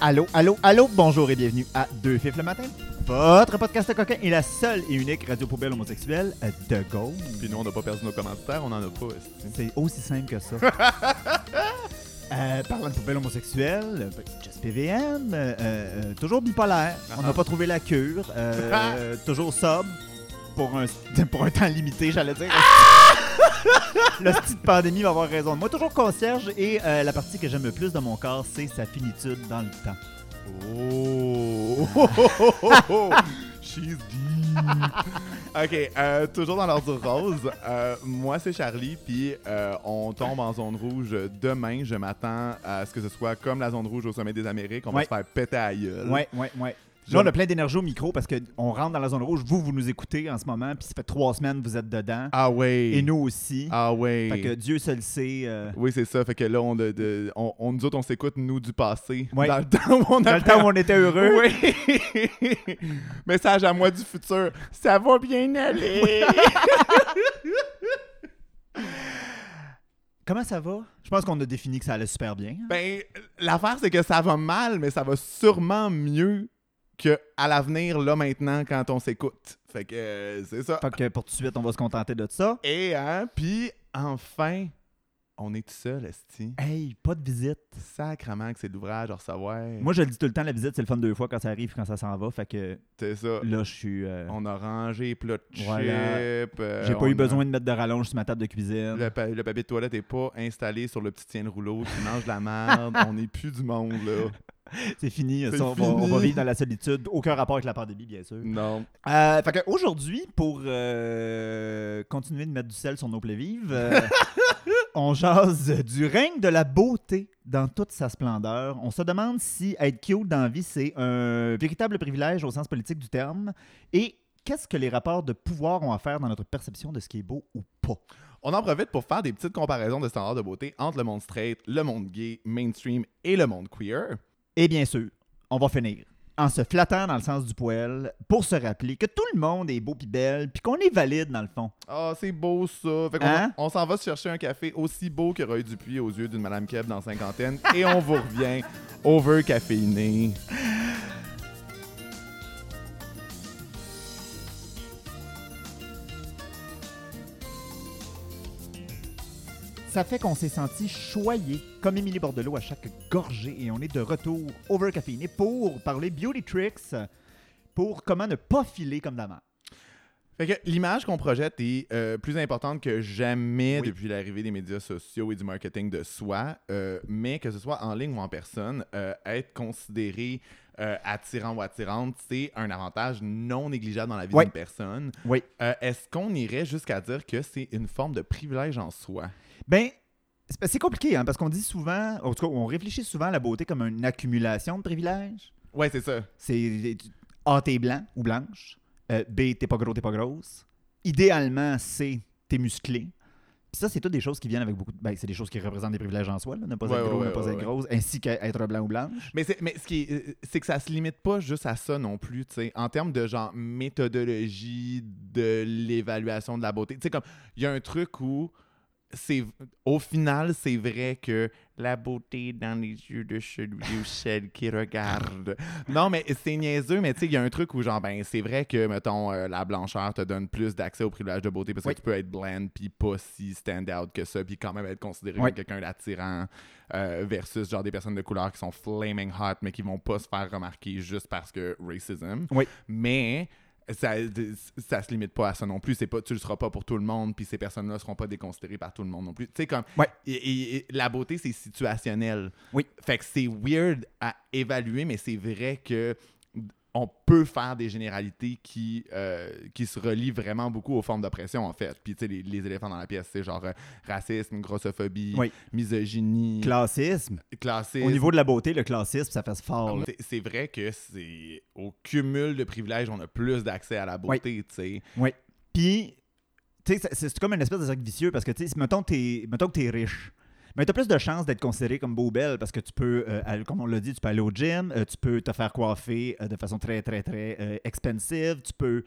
Allô, allô, allô, bonjour et bienvenue à Deux Fifs le matin. Votre podcast coquin est la seule et unique radio poubelle homosexuelle de Gaulle. Puis nous, on n'a pas perdu nos commentaires, on en a pas. C'est aussi simple que ça. Euh, parlant de poubelle homosexuelle, Just PVM, euh, euh, toujours bipolaire. On n'a Ah. pas trouvé la cure. euh, toujours sobre pour un, pour un temps limité, j'allais dire. Style de pandémie va avoir raison. Moi, toujours concierge et euh, la partie que j'aime le plus de mon corps, c'est sa finitude dans le temps. Oh! She's deep! ok, euh, toujours dans l'ordre rose. euh, moi, c'est Charlie, puis euh, on tombe en zone rouge demain. Je m'attends à ce que ce soit comme la zone rouge au sommet des Amériques. On va Ouais. se faire péter à la gueule. Ouais, ouais, ouais. Là, on a plein d'énergie au micro parce qu'on rentre dans la zone rouge. Vous, vous nous écoutez en ce moment, puis ça fait trois semaines que vous êtes dedans. Ah ouais! Et nous aussi. Ah ouais! Fait que Dieu seul sait. euh, Oui, c'est ça. Fait que là, on, de- de- on, on- nous autres, on s'écoute, nous, du passé. Ouais. Dans le temps où on dans a le temps où on était heureux. Oui! Message à moi du futur. Ça va bien aller! Comment ça va? Je pense qu'on a défini que ça allait super bien. ben, l'affaire, c'est que ça va mal, mais ça va sûrement mieux que à l'avenir, là, maintenant, quand on s'écoute. Fait que euh, c'est ça. Fait que pour tout de suite, on va se contenter de ça. Et, hein, puis, enfin, on est tout seul, Esti. Hey, pas de visite. Sacrement que c'est de l'ouvrage à recevoir. Moi, je le dis tout le temps, la visite, c'est le fun deux fois quand ça arrive quand ça s'en va. Fait que c'est ça. là, je suis. euh, On a rangé les plats de Voilà. euh, J'ai pas eu a- besoin de mettre de rallonge sur ma table de cuisine. Le, pa- le papier de toilette est pas installé sur le petit tien de rouleau qui mange de la merde. on n'est plus du monde, là. C'est fini. Ça, on, va, on va fini. vivre dans la solitude. Aucun rapport avec la pandémie, bien sûr. Non. Euh, fait que aujourd'hui, pour euh, continuer de mettre du sel sur nos plaies vives, euh, on jase du règne de la beauté dans toute sa splendeur. On se demande si être cute dans la vie, c'est un véritable privilège au sens politique du terme. Et qu'est-ce que les rapports de pouvoir ont à faire dans notre perception de ce qui est beau ou pas? On en profite pour faire des petites comparaisons de standards de beauté entre le monde straight, le monde gay, mainstream et le monde queer. Et bien sûr, on va finir en se flattant dans le sens du poil pour se rappeler que tout le monde est beau pis belle, puis qu'on est valide dans le fond. Ah, c'est beau ça. Fait qu'on Hein? on s'en va se chercher un café aussi beau que Roy Dupuis aux yeux d'une Madame Kev dans cinquantaine et on vous revient over caféiné. Ça fait qu'on s'est senti choyé, comme Émilie Bordelot à chaque gorgée, et on est de retour over caféiné pour parler beauty tricks, pour comment ne pas filer comme. Fait que l'image qu'on projette est euh, plus importante que jamais Oui. depuis l'arrivée des médias sociaux et du marketing de soi, euh, mais que ce soit en ligne ou en personne, euh, être considéré attirant ou attirante, c'est un avantage non négligeable dans la vie d'une personne. Oui. Est-ce qu'on irait jusqu'à dire que c'est une forme de privilège en soi? Ben, c'est compliqué, hein, parce qu'on dit souvent, en tout cas, on réfléchit souvent à la beauté comme une accumulation de privilèges. Ouais, c'est ça. C'est A, t'es blanc ou blanche. Euh, B, t'es pas gros, t'es pas grosse. Idéalement, C, t'es musclé. Puis ça, c'est toutes des choses qui viennent avec beaucoup de... Ben, c'est des choses qui représentent des privilèges en soi, là, ne pas Ouais, être gros, ouais, ne pas ouais, être grosse, ainsi qu'être blanc ou blanche. Mais, c'est- mais ce qui euh, c'est que ça se limite pas juste à ça non plus, tu sais. En termes de genre méthodologie de l'évaluation de la beauté, tu sais, comme il y a un truc où au final, c'est vrai que la beauté dans les yeux de celui ou celle qui regarde. Non, mais c'est niaiseux, mais tu sais, il y a un truc où genre, ben, c'est vrai que, mettons, euh, la blancheur te donne plus d'accès au privilège de beauté parce Oui. que tu peux être bland puis pas si stand out que ça, puis quand même être considéré Oui. comme quelqu'un d'attirant euh, versus genre des personnes de couleur qui sont flaming hot mais qui vont pas se faire remarquer juste parce que racism. Oui. Mais ça, ça se limite pas à ça non plus. C'est pas, tu le seras pas pour tout le monde, puis ces personnes-là seront pas déconsidérées par tout le monde non plus. Tu sais, comme. Ouais. et- et- et la beauté, c'est situationnel. Oui. Fait que c'est weird à évaluer, mais c'est vrai que on peut faire des généralités qui, euh, qui se relient vraiment beaucoup aux formes d'oppression, en fait. Puis, tu sais, les, les éléphants dans la pièce, c'est genre euh, racisme, grossophobie, Oui. misogynie, Classisme. classisme. Au niveau de la beauté, le classisme, ça fait fort. C'est- vrai que c'est au cumul de privilèges, on a plus d'accès à la beauté, tu sais. Puis, tu sais, c'est- comme une espèce de cercle vicieux parce que, tu sais, mettons, mettons que tu es riche. Mais tu as plus de chances d'être considéré comme beau belle parce que tu peux, euh, comme on l'a dit, tu peux aller au gym, euh, tu peux te faire coiffer euh, de façon très, très, très expensive, tu peux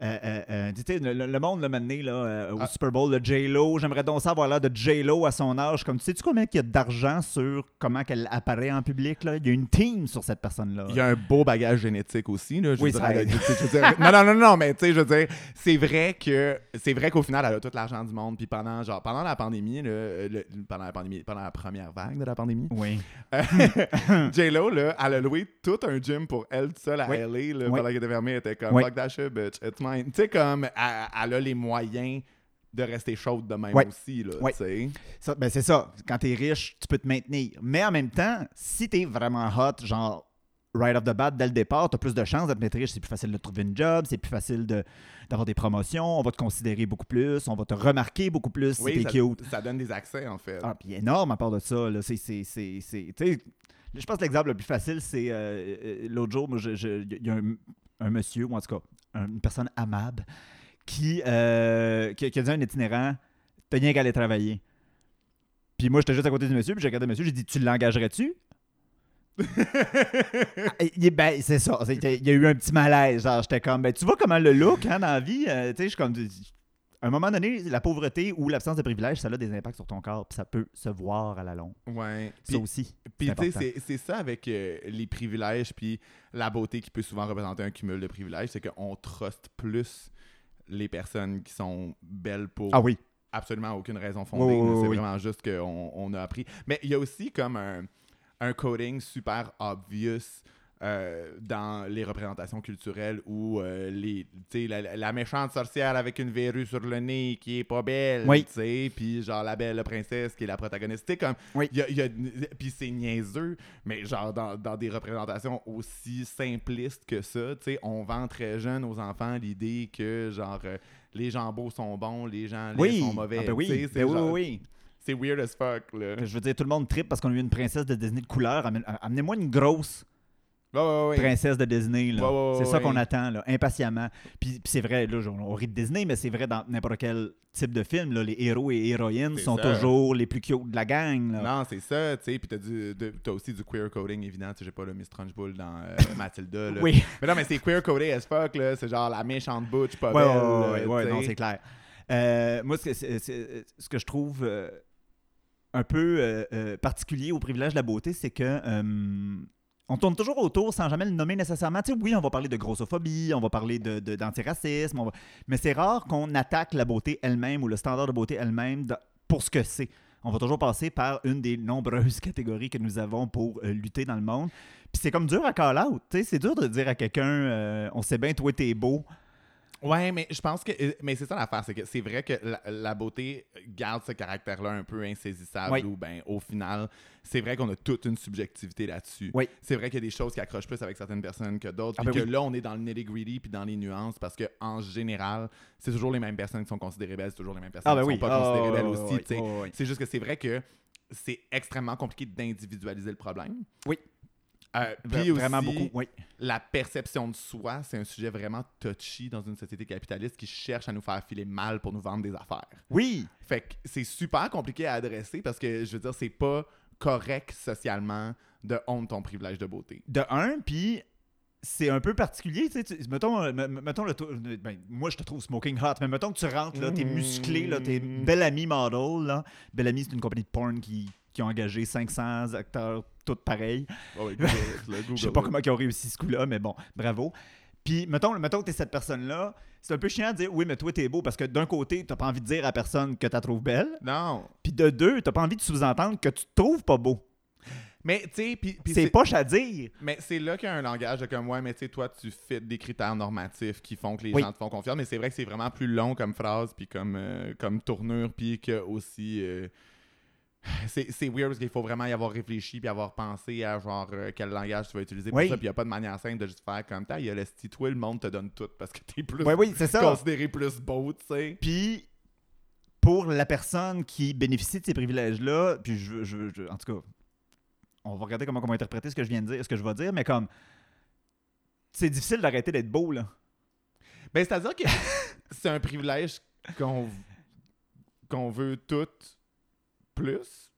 euh, euh, euh, le, monde, le mané, là, euh, au Ah. Super Bowl, le J-Lo, j'aimerais donc ça avoir l'air de J-Lo à son âge. Comme tu sais-tu combien il y a d'argent sur comment qu'elle apparaît en public? Là? Il y a une team sur cette personne-là. Il y a un beau bagage génétique aussi. Là, je Oui, je veux dire- non, non, non, non, mais tu sais, je veux dire, c'est vrai que c'est vrai qu'au final, elle a tout l'argent du monde. Puis pendant, genre, pendant la pandémie, là, le- pendant la pandémie, pendant la première vague de la pandémie, Oui. J-Lo, là, elle a loué tout un gym pour elle seule à Oui. LA, là, Oui. pendant qu'elle était fermée. Elle était comme, fuck that shit, bitch, Tu sais, comme, elle, elle a les moyens de rester chaude de même Oui. aussi, là, tu. Ça, ben c'est ça. Quand t'es riche, tu peux te maintenir. Mais en même temps, si t'es vraiment hot, genre right off the bat, dès le départ, t'as plus de chances d'être riche. C'est plus facile de trouver une job, c'est plus facile de- d'avoir des promotions, on va te considérer beaucoup plus, on va te remarquer beaucoup plus si Oui, t'es ça, cute. ça donne des accès, en fait. Ah, puis énorme à part de ça. Là. C'est, c'est, c'est, c'est- tu sais, je pense que l'exemple le plus facile, c'est euh, euh, l'autre jour, il y a un, un monsieur, ou en tout cas, un- une personne amable, qui, euh, qui, qui a dit à un itinérant T'as rien qu'à aller travailler. Puis moi, j'étais juste à côté du monsieur, puis j'ai regardé le monsieur, j'ai dit Tu l'engagerais-tu Ah, ben, c'est ça. Il y a eu un petit malaise. Genre, j'étais comme, ben, tu vois comment le look, hein, dans la vie, euh, tu sais, je suis comme. À un moment donné, la pauvreté ou l'absence de privilèges, ça a des impacts sur ton corps, puis ça peut se voir à la longue. Ouais. Ça Puis- aussi. Puis tu sais, c'est- ça avec euh, les privilèges puis la beauté qui peut souvent représenter un cumul de privilèges, c'est qu'on truste plus les personnes qui sont belles pour Ah oui. absolument aucune raison fondée. C'est oui. vraiment juste qu'on on a appris. Mais il y a aussi comme un, un coding super obvious euh, dans les représentations culturelles où euh, les, la, la méchante sorcière avec une verrue sur le nez qui est pas belle, Oui. puis genre la belle princesse qui est la protagoniste. Comme, Oui. il y a- il y a- puis c'est niaiseux, mais genre dans, dans des représentations aussi simplistes que ça, on vend très jeune aux enfants l'idée que genre euh, les gens beaux sont bons, les gens laids Oui. sont mauvais. Ah, ben oui. Ben genre- oui, C'est weird as fuck, là. Je veux dire, tout le monde tripe parce qu'on a eu une princesse de Disney de couleur. Amenez-moi une grosse Princesse de Disney. là. C'est ça qu'on attend, là, impatiemment. Puis, puis c'est vrai, là, on, rit de Disney, mais c'est vrai dans n'importe quel type de film. Là, les héros et héroïnes sont ça. toujours les plus cute de la gang. là. Non, c'est ça, tu sais, puis t'as, du- de- t'as aussi du queer coding évident, j'ai pas le Miss Trunchbull dans euh, Matilda, là. Oui. Mais non, mais c'est queer codé as fuck, là, c'est genre la méchante butch, pas Ouais, belle, ouais, ouais, non, c'est clair. Euh, moi, ce que, c'est- c'est- ce que je trouve euh, un peu particulier au privilège de la beauté, c'est que on tourne toujours autour sans jamais le nommer nécessairement. Tu oui, on va parler de grossophobie, on va parler d'antiracisme, mais c'est rare qu'on attaque la beauté elle-même ou le standard de beauté elle-même pour ce que c'est. On va toujours passer par une des nombreuses catégories que nous avons pour euh, lutter dans le monde. Puis c'est comme dur à call tu C'est dur de dire à quelqu'un euh, on sait bien, toi, t'es beau. Ouais, mais je pense que. euh, Mais c'est ça l'affaire, c'est que c'est vrai que la, la beauté garde ce caractère-là un peu insaisissable Oui. ou, ben, au final, c'est vrai qu'on a toute une subjectivité là-dessus. Oui. C'est vrai qu'il y a des choses qui accrochent plus avec certaines personnes que d'autres. Ah Puis ben que oui. là, on est dans le nitty-gritty puis dans les nuances parce que en général, c'est toujours les mêmes personnes qui sont considérées belles, c'est toujours les mêmes personnes Ah ben qui sont pas considérées ouais, belles ouais, aussi. ouais. C'est juste que c'est vrai que c'est extrêmement compliqué d'individualiser le problème. Oui. Euh, puis Vraiment aussi, beaucoup. Oui. la perception de soi, c'est un sujet vraiment touchy dans une société capitaliste qui cherche à nous faire filer mal pour nous vendre des affaires. Oui. Fait que c'est super compliqué à adresser parce que, je veux dire, c'est pas correct socialement de honte ton privilège de beauté. De un, puis c'est un peu particulier. Tu mettons, euh, me- me- mettons le tou- ben, moi, je te trouve smoking hot, mais mettons que tu rentres, là, t'es musclé, là, t'es. Bellamy model. Là. Bellamy, c'est une compagnie de porn qui, qui a engagé 500 acteurs, Oh, Google it, là, Je sais pas comment ils ont réussi ce coup-là, mais bon, bravo. Puis, mettons, mettons que t'es cette personne-là, c'est un peu chiant de dire oui, mais toi, t'es beau, parce que d'un côté, t'as pas envie de dire à personne que t'as trouves belle, Non. puis de deux, t'as pas envie de sous-entendre que tu te trouves pas beau. Mais, tu sais, C'est poche à dire. Mais c'est là qu'il y a un langage de comme, ouais, mais tu sais, toi, tu fais des critères normatifs qui font que les Oui. gens te font confiance. Mais c'est vrai que c'est vraiment plus long comme phrase, puis comme, euh, comme tournure, puis que aussi. euh, c'est weird parce qu'il faut vraiment y avoir réfléchi puis avoir pensé à genre euh, quel langage tu vas utiliser pour Oui. ça puis il n'y a pas de manière simple de juste faire comme ça il y a le style le monde te donne tout parce que t'es plus Oui, oui, c'est ça. considéré plus beau tu sais Puis, pour la personne qui bénéficie de ces privilèges-là, puis je, je- je- en tout cas, on va regarder comment on va interpréter ce que je viens de dire, ce que je vais dire, mais comme, c'est difficile d'arrêter d'être beau, là. ben c'est à dire que c'est un privilège qu'on qu'on veut toutes plus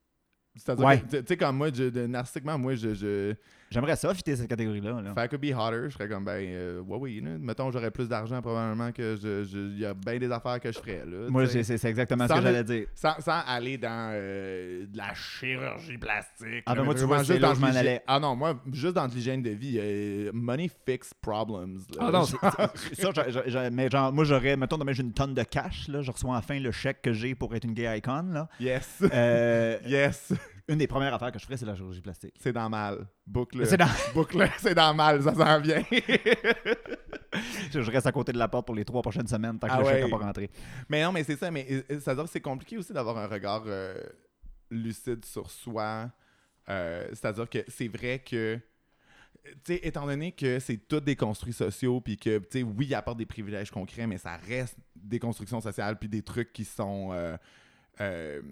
c'est à dire Ouais. tu sais comme moi je, de- narcissiquement moi je, je J'aimerais ça, fitter cette catégorie-là. là. Fait que be hotter, je serais comme, ben, euh, ouais, oui, là. Mettons, j'aurais plus d'argent, probablement que je. je- Il y a bien des affaires que je ferais, là. Moi, c'est exactement ce Sans que le- j'allais dire. Sans, sans aller dans euh, de la chirurgie plastique. Ah, ben moi, tu vois, juste dans je m'en allais. Ah non, moi, juste dans de l'hygiène de vie, euh, money fix problems. là. Ah non, ça, mais genre, moi, j'aurais, mettons, demain, j'ai une tonne de cash, là, je reçois enfin le chèque que j'ai pour être une gay icon, là. yes. Euh, yes. Une des premières affaires que je ferais, c'est la chirurgie plastique. C'est dans mal. Boucle. C'est dans- Boucle, c'est dans mal, ça s'en vient. Je je reste à côté de la porte pour les trois prochaines semaines tant que Ah le chèque ouais. n'a pas rentré. mais non, mais c'est ça. Mais ça veut dire que c'est compliqué aussi d'avoir un regard euh, lucide sur soi. Euh, C'est-à-dire que c'est vrai que. Tu sais, étant donné que c'est tous des construits sociaux, puis que, tu sais, oui, il apporte des privilèges concrets, mais ça reste des constructions sociales, puis des trucs qui sont. Euh, euh,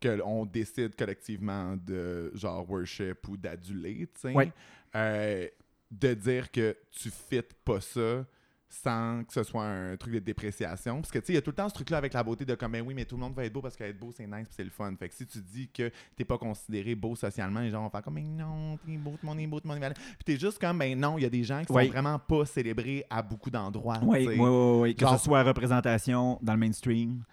que on décide collectivement de genre worship ou d'aduler, tu sais. Ouais. Euh, de dire que tu fites pas ça sans que ce soit un truc de dépréciation. Parce que, tu sais, il y a tout le temps ce truc-là avec la beauté de comme, ben oui, mais tout le monde va être beau parce qu'être beau, c'est nice c'est le fun. Fait que si tu dis que t'es pas considéré beau socialement, les gens vont faire comme, mais non, t'es beau, tout le monde est beau, tout le monde est valable. Puis t'es juste comme, ben non, il y a des gens qui Oui. sont vraiment pas célébrés à beaucoup d'endroits. Oui, oui, oui, oui. Que Genre- ce soit représentation dans le mainstream,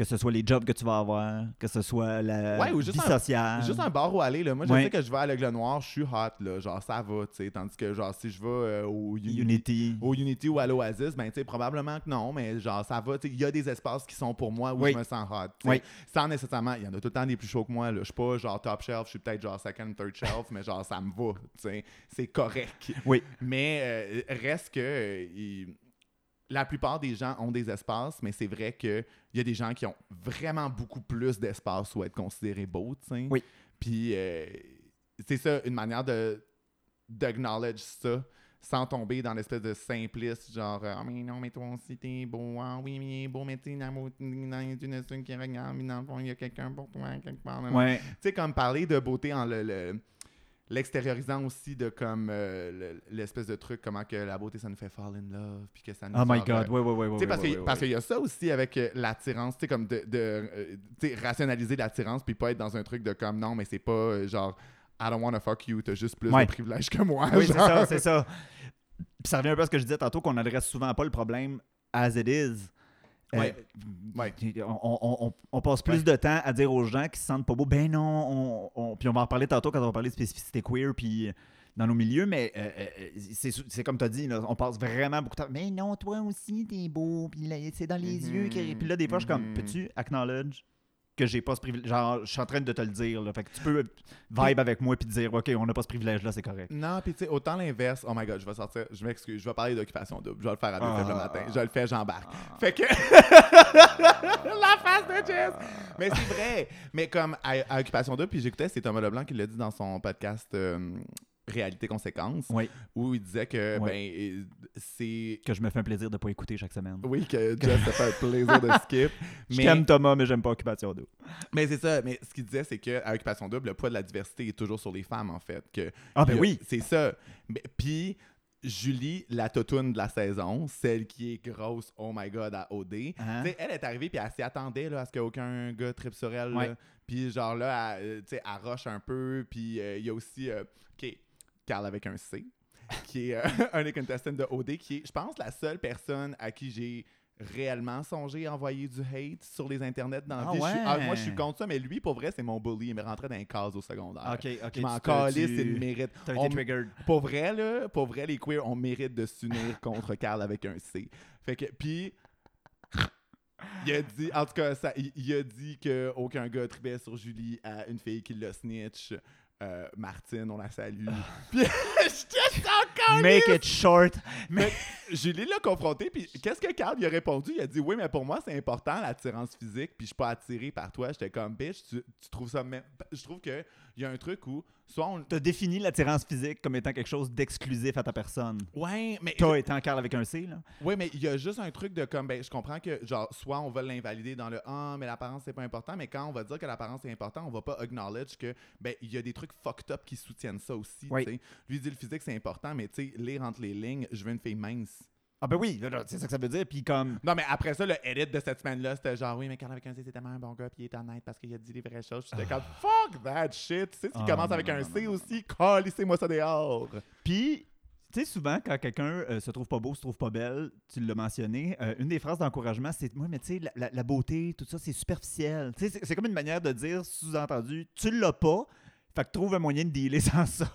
que ce soit les jobs que tu vas avoir, que ce soit la Ouais, ou juste vie un- sociale. Juste un bar où aller, là. Moi, je Ouais. sais que je vais à l'Aigle Noir, je suis hot, là. Genre, ça va, tu sais. Tandis que, genre, si je vais euh, au Unity, Unity. au Unity ou à l'Oasis, ben, tu sais, probablement que non, mais genre, ça va. Il y a des espaces qui sont pour moi où Oui. je me sens hot. Oui. Sans nécessairement, il y en a tout le temps des plus chauds que moi. Je suis pas genre top shelf, je suis peut-être genre second, third shelf, mais genre, ça me va, tu sais. C'est correct. Oui. Mais euh, reste que. euh, la plupart des gens ont des espaces, mais c'est vrai qu'il y a des gens qui ont vraiment beaucoup plus d'espace où être considérés beaux, tu sais. Oui. Puis euh, c'est ça, une manière de d'acknowledge ça sans tomber dans l'espèce de simpliste, genre Ah, mais non, mais toi aussi t'es beau, ah oui, mais beau, mais le- dans une seule qui regarde, mais dans le fond, il y a quelqu'un pour toi, quelque part. Ouais. Tu sais, comme parler de beauté en le. le- l'extériorisant aussi de comme euh, le- l'espèce de truc comment que la beauté ça nous fait fall in love puis que ça nous Oh my God. euh, oui, oui. tu sais, parce que- parce qu'il y a ça aussi avec euh, l'attirance, tu sais, comme de, de rationaliser l'attirance, puis pas être dans un truc de comme non, mais c'est pas euh, genre I don't wanna fuck you, t'as juste plus Ouais. de privilèges que moi. Oui, c'est ça, c'est ça. Puis ça revient un peu à ce que je disais tantôt, qu'on adresse souvent pas le problème as it is. Euh, Ouais. On, on- on- passe plus Ouais. de temps à dire aux gens qui se sentent pas beaux, ben non, on, on- puis on va en parler tantôt quand on va parler de spécificité queer, puis euh, dans nos milieux, mais euh, c'est comme tu as dit, là, on passe vraiment beaucoup de temps. Mais non, toi aussi, t'es beau, puis là, c'est dans les Mhm, yeux. que- Puis là, des fois, je suis comme, mhm. peux-tu acknowledge que j'ai pas ce privilège? Genre, je suis en train de te le dire, là. Fait que tu peux vibe avec moi, puis dire, OK, on n'a pas ce privilège-là, c'est correct. Non, puis tu sais, autant l'inverse. Oh my god, je vais sortir, je m'excuse, je vais parler d'occupation double. Je vais le faire à deux Ah. le matin. Je le fais, j'embarque. Fait que. La face de Jess! Mais c'est vrai. Mais comme à, à Occupation double, puis j'écoutais, c'est Thomas Leblanc qui l'a dit dans son podcast euh, Réalité Conséquences, Oui, où il disait que, ben, c'est. que je me fais un plaisir de pas écouter chaque semaine. Oui, que Jess se fait un plaisir de skip. Je Mais, t'aime Thomas, mais j'aime pas Occupation Double. mais c'est ça. Mais ce qu'il disait, c'est qu'à Occupation double, le poids de la diversité est toujours sur les femmes, en fait. Que Ah ben oui. C'est ça. Mais- Puis, Julie, la totoune de la saison, celle qui est grosse, oh my god, à OD. Hein? Elle est arrivée puis elle s'y attendait là, à ce qu'aucun gars tripe sur elle. Puis genre là, elle, tu sais, elle rush un peu. Puis euh, il y a aussi, euh, OK, Carl avec un C, qui est euh, un des contestants de OD, qui est, je pense, la seule personne à qui j'ai réellement songé à envoyer du hate sur les internets dans la Ah vie. Je suis- ah, ouais. moi, je suis contre ça, mais lui, pour vrai, c'est mon bully. Il me rentrait dans un case au secondaire. Ok, ok. Je m'en calisse, tu- il mérite. On- été triggered. Pour vrai, là, pour vrai, les queers, on mérite de s'unir contre Carl avec un C. Fait que, puis, il a dit, en tout cas, ça, il, il a dit qu'aucun gars tripait sur Julie à une fille qui l'a snitch. Euh, Martine, on la salue. puis, j'étais encore Make it short. mais Julie l'a confronté, puis qu'est-ce que Carl lui a répondu? Il a dit Oui, mais pour moi, c'est important l'attirance physique, puis je suis pas attiré par toi. J'étais comme bitch, tu, tu trouves ça même. Je trouve qu'il y a un truc où, soit on. T'as défini l'attirance physique comme étant quelque chose d'exclusif à ta personne. Ouais, mais. Toi étant Carl avec un C, là. Oui, mais il y a juste un truc de comme, ben, je comprends que, genre, soit on va l'invalider dans le Ah, mais l'apparence, c'est pas important, mais quand on va dire que l'apparence est important, on va pas acknowledge que, ben, il y a des trucs fucked up qui soutiennent ça aussi, Oui. tu sais. Lui, dit le physique, c'est important, mais tu sais, lire entre les lignes, je veux une fille mince. Ah ben oui, c'est ça que ça veut dire. Puis comme... Non, mais après ça, le edit de cette semaine-là, c'était genre, oui, mais Carl avec un C, c'est tellement un bon gars, puis il est honnête parce qu'il a dit les vraies choses. J'étais comme, fuck that shit. Tu sais, ce qui Ah, commence non, avec non, un non, C aussi, calissez-moi ça dehors. Puis, tu sais, souvent, quand quelqu'un euh, se trouve pas beau, se trouve pas belle, tu l'as mentionné, euh, une des phrases d'encouragement, c'est Moi, mais tu sais, la, la- la beauté, tout ça, c'est superficiel. Tu sais, c'est comme une manière de dire, sous-entendu, tu l'as pas, fait que trouve un moyen de dealer sans ça.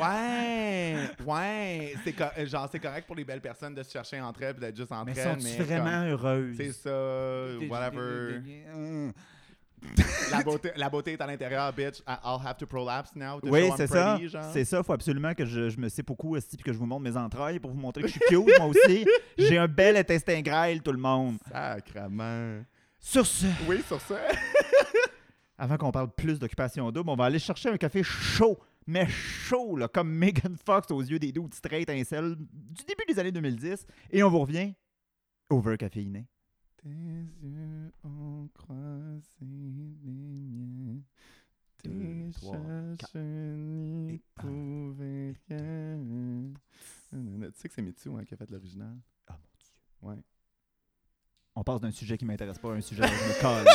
Ouais, ouais. C'est co- euh, genre, c'est correct pour les belles personnes de se chercher entre elles, puis d'être juste entre Mais elles. mais vraiment comme, heureuses? C'est ça, whatever. La, beauté, la beauté est à l'intérieur, bitch. I- I'll have to prolapse now. to Oui, c'est ça. C'est ça. faut absolument que je, je me sais beaucoup aussi puis que je vous montre mes entrailles pour vous montrer que je suis cute, moi aussi. J'ai un bel intestin grêle, tout le monde. Sacrement. Sur ce, Oui, sur ça. avant qu'on parle plus d'occupation double, on va aller chercher un café chaud, mais chaud, là, comme Megan Fox aux yeux des doutes straight incel du début des années 2010. Et on vous revient over caféiné. Tes yeux ont croisé les miens. Tes Deux, trois, quatre. cherches n'y Et un. pouvaient rien. Tu sais que c'est Mitsu hein, qui a fait l'original? Ah mon Dieu. Ouais. On passe d'un sujet qui m'intéresse pas à un sujet dont je me colle.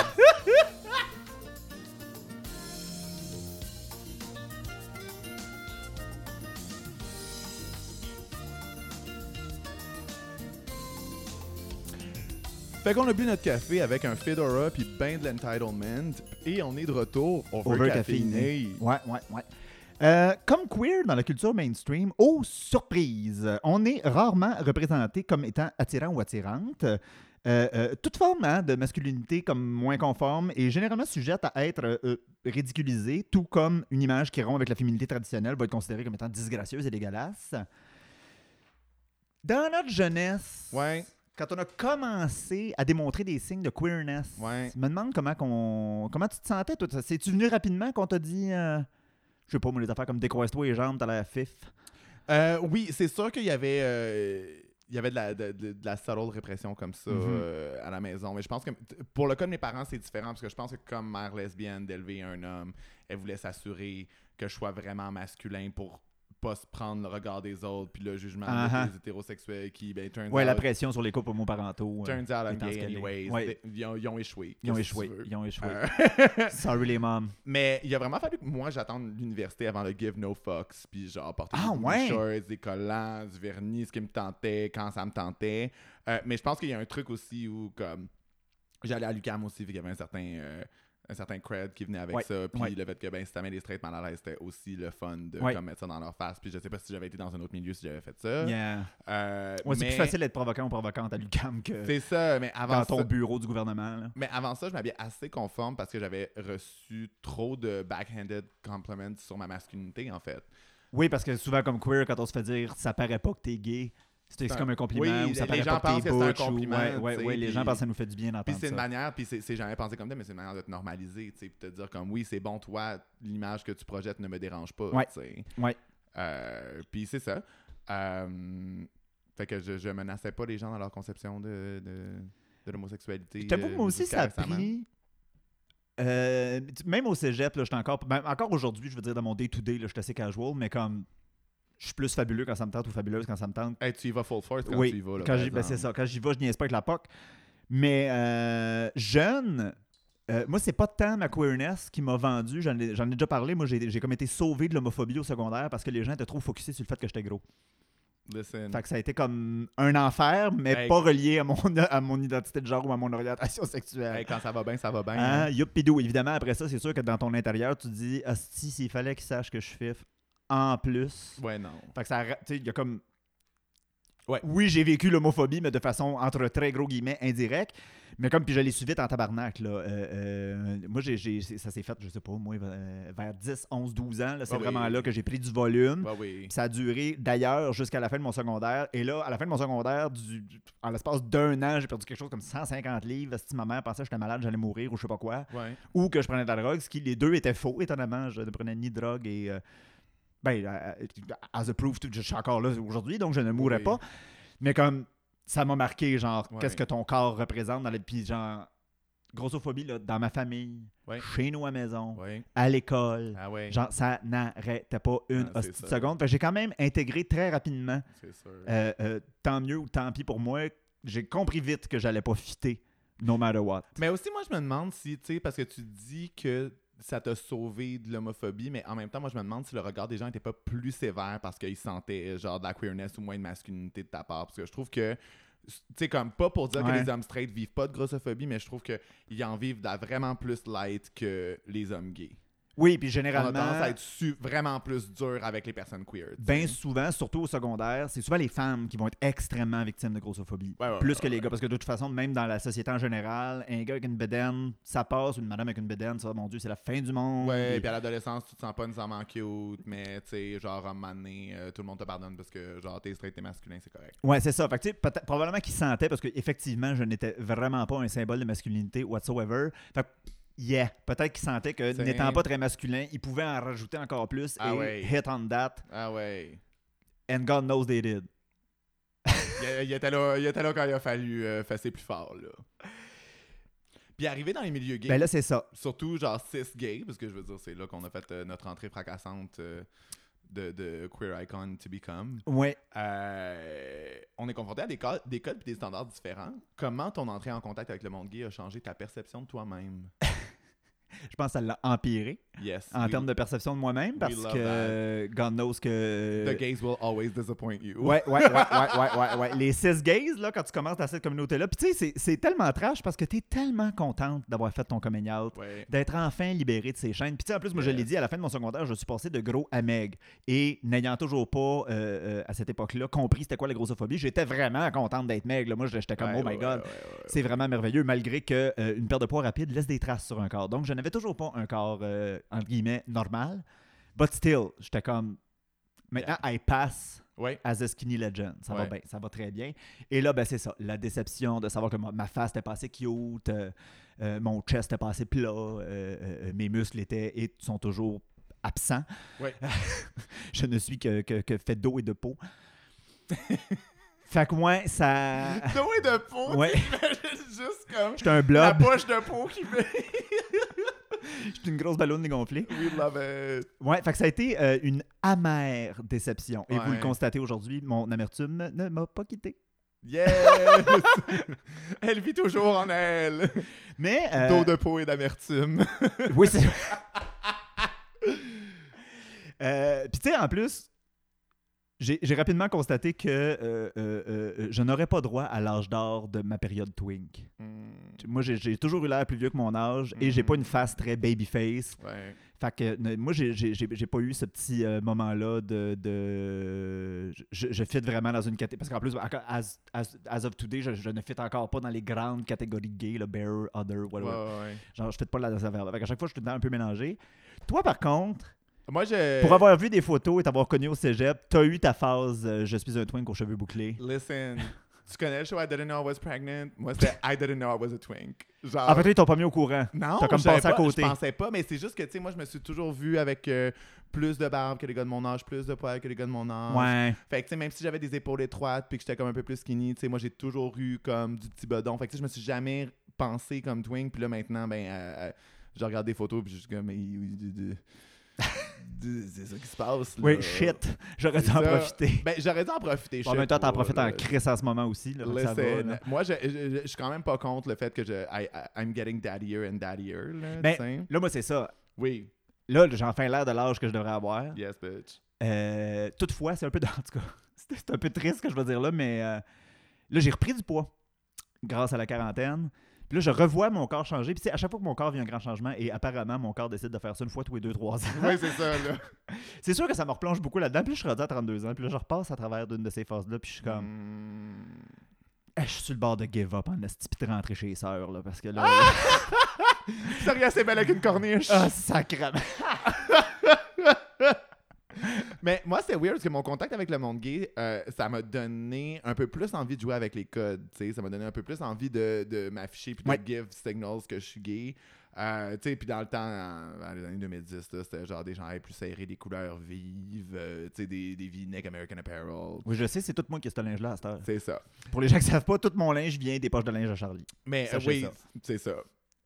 Fait qu'on a bu notre café avec un Fedora puis ben de l'entitlement et on est de retour over, caféiné. Ouais, ouais, ouais. Euh, comme queer dans la culture mainstream, aux surprises, on est rarement représenté comme étant attirant ou attirante. Euh, euh, toute forme hein, de masculinité comme moins conforme est généralement sujette à être ridiculisée, tout comme une image qui rompt avec la féminité traditionnelle va être considérée comme étant disgracieuse et dégueulasse. Dans notre jeunesse, Ouais, quand on a commencé à démontrer des signes de queerness, Ouais. je me demande comment, qu'on, comment tu te sentais, toi? C'est-tu venu rapidement qu'on t'a dit, euh, je sais pas, moi, les affaires comme décroise-toi les jambes, t'as l'air fif? Euh, oui, c'est sûr qu'il y avait, euh, il y avait de la, de, de- de la subtle répression comme ça Mhm. euh, à la maison. Mais je pense que pour le cas de mes parents, c'est différent parce que je pense que comme mère lesbienne d'élever un homme, elle voulait s'assurer que je sois vraiment masculin pour pas se prendre le regard des autres puis le jugement Ah-ha. des hétérosexuels qui, ben, turns Ouais, la pression sur les couples homoparentaux. euh, turns out I'm gay anyways. Ouais. Ils, ont, ils ont échoué. Ils ont échoué. Ils ont échoué. Euh, Sorry les moms. Mais il a vraiment fallu que moi j'attende l'université avant de give no fucks, puis genre porter Ah, des ouais? shorts, des collants, du vernis, ce qui me tentait, quand ça me tentait. Euh, mais je pense qu'il y a un truc aussi où comme j'allais à l'UQAM aussi, vu qu'il y avait un certain euh, un certain cred qui venait avec Ouais, ça, puis ouais. le fait que ben si t'amènes des straight mal à l'aise, c'était aussi le fun de Ouais. comme, mettre ça dans leur face. Puis je sais pas si j'avais été dans un autre milieu si j'avais fait ça. Yeah. Euh, Ouais, c'est mais plus facile d'être provocant ou provocante à l'UQAM que C'est ça, mais avant dans ton ça, bureau du gouvernement. là. mais avant ça, je m'habillais assez conforme parce que j'avais reçu trop de backhanded compliments sur ma masculinité, en fait. Oui, parce que souvent, comme queer, quand on se fait dire ça paraît pas que t'es gay, c'est comme un compliment oui, ou ça les gens pensent que c'est un ou- compliment, Ouais, ouais, ouais, les gens puis- pensent que ça nous fait du bien Puis d'entendre c'est une manière, puis c'est jamais pensé comme ça, mais c'est une manière de te normaliser, tu sais, puis te dire comme oui, c'est bon, toi, l'image que tu projettes ne me dérange pas, Ouais. tu sais. Ouais. Euh, puis c'est ça. Euh, fait que je, je menaçais pas les gens dans leur conception de, de, de l'homosexualité. Je t'avoue que euh, moi aussi, ça a pris. euh, même au cégep, là, j'étais encore. ben, encore aujourd'hui, je veux dire, dans mon day-to-day, là, je suis assez casual, mais comme. Je suis plus fabuleux quand ça me tente ou fabuleuse quand ça me tente. Hey, tu y vas full force quand oui, tu y vas. Là, quand ben, c'est ça. Quand j'y vais, je niaise pas avec la POC. Mais euh, jeune, euh, moi, c'est pas tant ma queerness qui m'a vendu. J'en ai, déjà parlé. Moi, j'ai, comme été sauvé de l'homophobie au secondaire parce que les gens étaient trop focusés sur le fait que j'étais gros. Listen. Fait que ça a été comme un enfer, mais Hey. pas relié à mon, à mon identité de genre ou à mon orientation sexuelle. Hey, quand ça va bien, ça va bien. Hein, hein. Évidemment, après ça, c'est sûr que dans ton intérieur, tu te dis, si s'il fallait qu'il sache que je fif en plus. Ouais, non. Fait que ça, tu sais, il y a comme. Ouais. Oui, j'ai vécu l'homophobie, mais de façon, entre très gros guillemets, indirecte. Mais comme, puis je l'ai su vite en tabarnak, là. Euh, euh, moi, j'ai, j'ai- ça s'est fait, je sais pas, moi, euh, vers 10, 11, 12 ans. là, c'est Ah oui. vraiment là que j'ai pris du volume. Bah oui. Puis ça a duré d'ailleurs jusqu'à la fin de mon secondaire. Et là, à la fin de mon secondaire, du, en l'espace d'un an, j'ai perdu quelque chose comme 150 livres. Si ma mère pensait que j'étais malade, j'allais mourir ou je sais pas quoi. Ouais. Ou que je prenais de la drogue, ce qui les deux étaient faux, étonnamment. Je ne prenais ni drogue et. Euh, ben, euh, as a proof, je suis encore là aujourd'hui, donc je ne mourrais Oui. pas. Mais comme ça m'a marqué, genre, Ouais. qu'est-ce que ton corps représente dans la. Puis genre. grossophobie là, dans ma famille, Ouais. chez nous à maison, Ouais. à l'école. Ah. Genre, ça n'arrêtait pas une Ah, seconde. J'ai quand même intégré très rapidement, C'est sûr. euh, euh, tant mieux ou tant pis pour moi, j'ai compris vite que j'allais pas fitter, no matter what. Mais aussi, moi, je me demande si, tu sais, parce que tu dis que ça t'a sauvé de l'homophobie, mais en même temps, moi, je me demande si le regard des gens était pas plus sévère parce qu'ils sentaient, euh, genre, de la queerness ou moins de masculinité de ta part. Parce que je trouve que, tu sais, comme pas pour dire Ouais. que les hommes straight vivent pas de grossophobie, mais je trouve qu'ils en vivent de la vraiment plus light que les hommes gays. Oui, puis On a généralement, tendance à être su- vraiment plus dur avec les personnes queer. bien souvent, surtout au secondaire, c'est souvent les femmes qui vont être extrêmement victimes de grossophobie. Ouais, ouais, plus ouais, que les gars, parce que de toute façon, même dans la société en général, un gars avec une bedaine, ça passe, une madame avec une bedaine, ça, mon Dieu, c'est la fin du monde. Ouais, Et- puis à l'adolescence, tu te sens pas nécessairement cute, mais tu sais, genre, à un moment donné, euh, tout le monde te pardonne parce que, genre, t'es straight, t'es masculin, c'est correct. Ouais, c'est ça. Fait que, tu sais, probablement qu'il sentait parce que effectivement, je n'étais vraiment pas un symbole de masculinité whatsoever. Fait que, yeah, peut-être qu'il sentait que n'étant pas très masculin, il pouvait en rajouter encore plus Ah et ouais. hit on that. Ah ouais. And God knows they did. il, il était là, il était là quand il a fallu euh, fesser plus fort, là. Puis arrivé dans les milieux gays, Ben là, c'est ça. surtout genre cis gay, parce que je veux dire, c'est là qu'on a fait euh, notre entrée fracassante euh, de, de Queer Icon to Become. Ouais. Euh, on est confronté à des, codes, des codes et des standards différents. Comment ton entrée en contact avec le monde gay a changé ta perception de toi-même? Je pense que ça l'a empiré Yes. en we- termes de perception de moi-même parce que God knows que. The gays will always disappoint you. Ouais, ouais, ouais, ouais, ouais, ouais, ouais. Les six gays, là, quand tu commences dans cette communauté-là, puis tu sais, c'est- tellement trash parce que t'es tellement contente d'avoir fait ton coming out, Ouais. d'être enfin libéré de ces chaînes. Puis tu sais, en plus, moi, je l'ai dit, à la fin de mon secondaire, je suis passé de gros à maigre. Et n'ayant toujours pas, euh, euh, à cette époque-là, compris c'était quoi la grossophobie, j'étais vraiment contente d'être là. Moi, j'étais comme, Ouais, oh my God. C'est vraiment merveilleux, malgré que euh, perte de poids rapide laisse des traces sur un corps. Donc, je n'avais toujours pas un corps, euh, entre guillemets, normal. But still, j'étais comme. Maintenant, I pass Ouais. as a skinny legend. Ça va bien, ça va très bien. Et là, ben, c'est ça. La déception de savoir que ma, ma face était pas assez cute, euh, euh, mon chest était pas assez plat, mes muscles étaient et sont toujours absents. Ouais. je ne suis que, que, que fait d'eau et de peau. fait que moi, ça. D'eau et de peau, Ouais. t'imagines juste comme J'étais un la blob. poche de peau qui fait. J'étais une grosse ballonne dégonflée. We love it. Ouais, fait que ça a été euh, une amère déception. Et vous le constatez aujourd'hui, mon amertume ne m'a pas quitté. Yes! elle vit toujours en elle. Mais. euh, D'eau de peau et d'amertume. Oui, c'est. Euh, Puis, tu sais, en plus, j'ai j'ai rapidement constaté que euh, euh, euh, je n'aurais pas droit à l'âge d'or de ma période twink. Moi, j'ai- j'ai toujours eu l'air plus vieux que mon âge et j'ai Mhm. pas une face très babyface. Ouais. Fait que moi, j'ai- j'ai j'ai- j'ai pas eu ce petit moment-là de. de je, je fit vraiment dans une catégorie. Parce qu'en plus, as, as, as of today, je, je ne fit encore pas dans les grandes catégories gay, le bearer, other, whatever. ouais, ouais. Genre, je fit pas là-dedans. Fait qu'à chaque fois, je suis tout le temps un peu mélangé. Toi, par contre, Moi, je. pour avoir vu des photos et t'avoir connu au cégep, t'as eu ta phase euh, Je suis un twink aux cheveux bouclés. Listen. Tu connais le show I Didn't Know I Was Pregnant? Moi, c'était I Didn't Know I Was a Twink. Genre. En fait, ils t'ont pas mis au courant. Non, T'as comme passé à côté. Je pensais pas, mais c'est juste que, tu sais, moi, je me suis toujours vu avec euh, plus de barbe que les gars de mon âge, plus de poils que les gars de mon âge. Ouais. Fait que, tu sais, même si j'avais des épaules étroites puis que j'étais comme un peu plus skinny, tu sais, moi, j'ai toujours eu comme du petit bedon. Fait que, tu sais, je me suis jamais pensé comme twink. Puis là, maintenant, ben, euh, je regarde des photos puis je suis comme, c'est ça qui se passe. Là. Oui, shit. J'aurais dû en profiter. Ben, j'aurais dû en profiter. En même temps, t'en profites en crise en ce moment aussi. Là, fait que ça va, Listen, là. moi, je, je, je- je suis quand même pas contre le fait que je, I, I'm getting daddier and daddier. Là, Ben. Là, moi, c'est ça. Oui, Là, j'ai enfin l'air de l'âge que je devrais avoir. yes, bitch. Euh, toutefois, c'est un peu. En tout cas, c'est c'est un peu triste ce que je veux dire là, mais euh, là, j'ai repris du poids grâce à la quarantaine. Puis là, je revois mon corps changer. Puis à chaque fois que mon corps vit un grand changement, et apparemment, mon corps décide de faire ça une fois tous les deux, trois ans. oui, c'est ça, là. c'est sûr que ça me replonge beaucoup là-dedans. Puis là, je suis rendu à 32 ans. Puis là, je repasse à travers d'une de ces phases-là. Puis je suis comme. Mm. Eh, je suis sur le bord de give up en esti puis de rentrer chez les sœurs. Là, parce que là. Sérieux, c'est belle avec une corniche. ah, sacrément. Mais moi, c'est weird parce que mon contact avec le monde gay, euh, ça m'a donné un peu plus envie de jouer avec les codes. tu sais. Ça m'a donné un peu plus envie de, de m'afficher puis Ouais. de give signals que je suis gay. Euh, tu sais, puis dans le temps, dans les années 2010, là, c'était genre des gens plus serrés, des couleurs vives, euh, tu sais, des, des v-neck American Apparel. Oui, je sais, c'est tout moi qui ai ce linge-là à cette heure. C'est ça. Pour les gens qui ne savent pas, tout mon linge vient des poches de linge à Charlie. Mais euh, oui, c'est ça.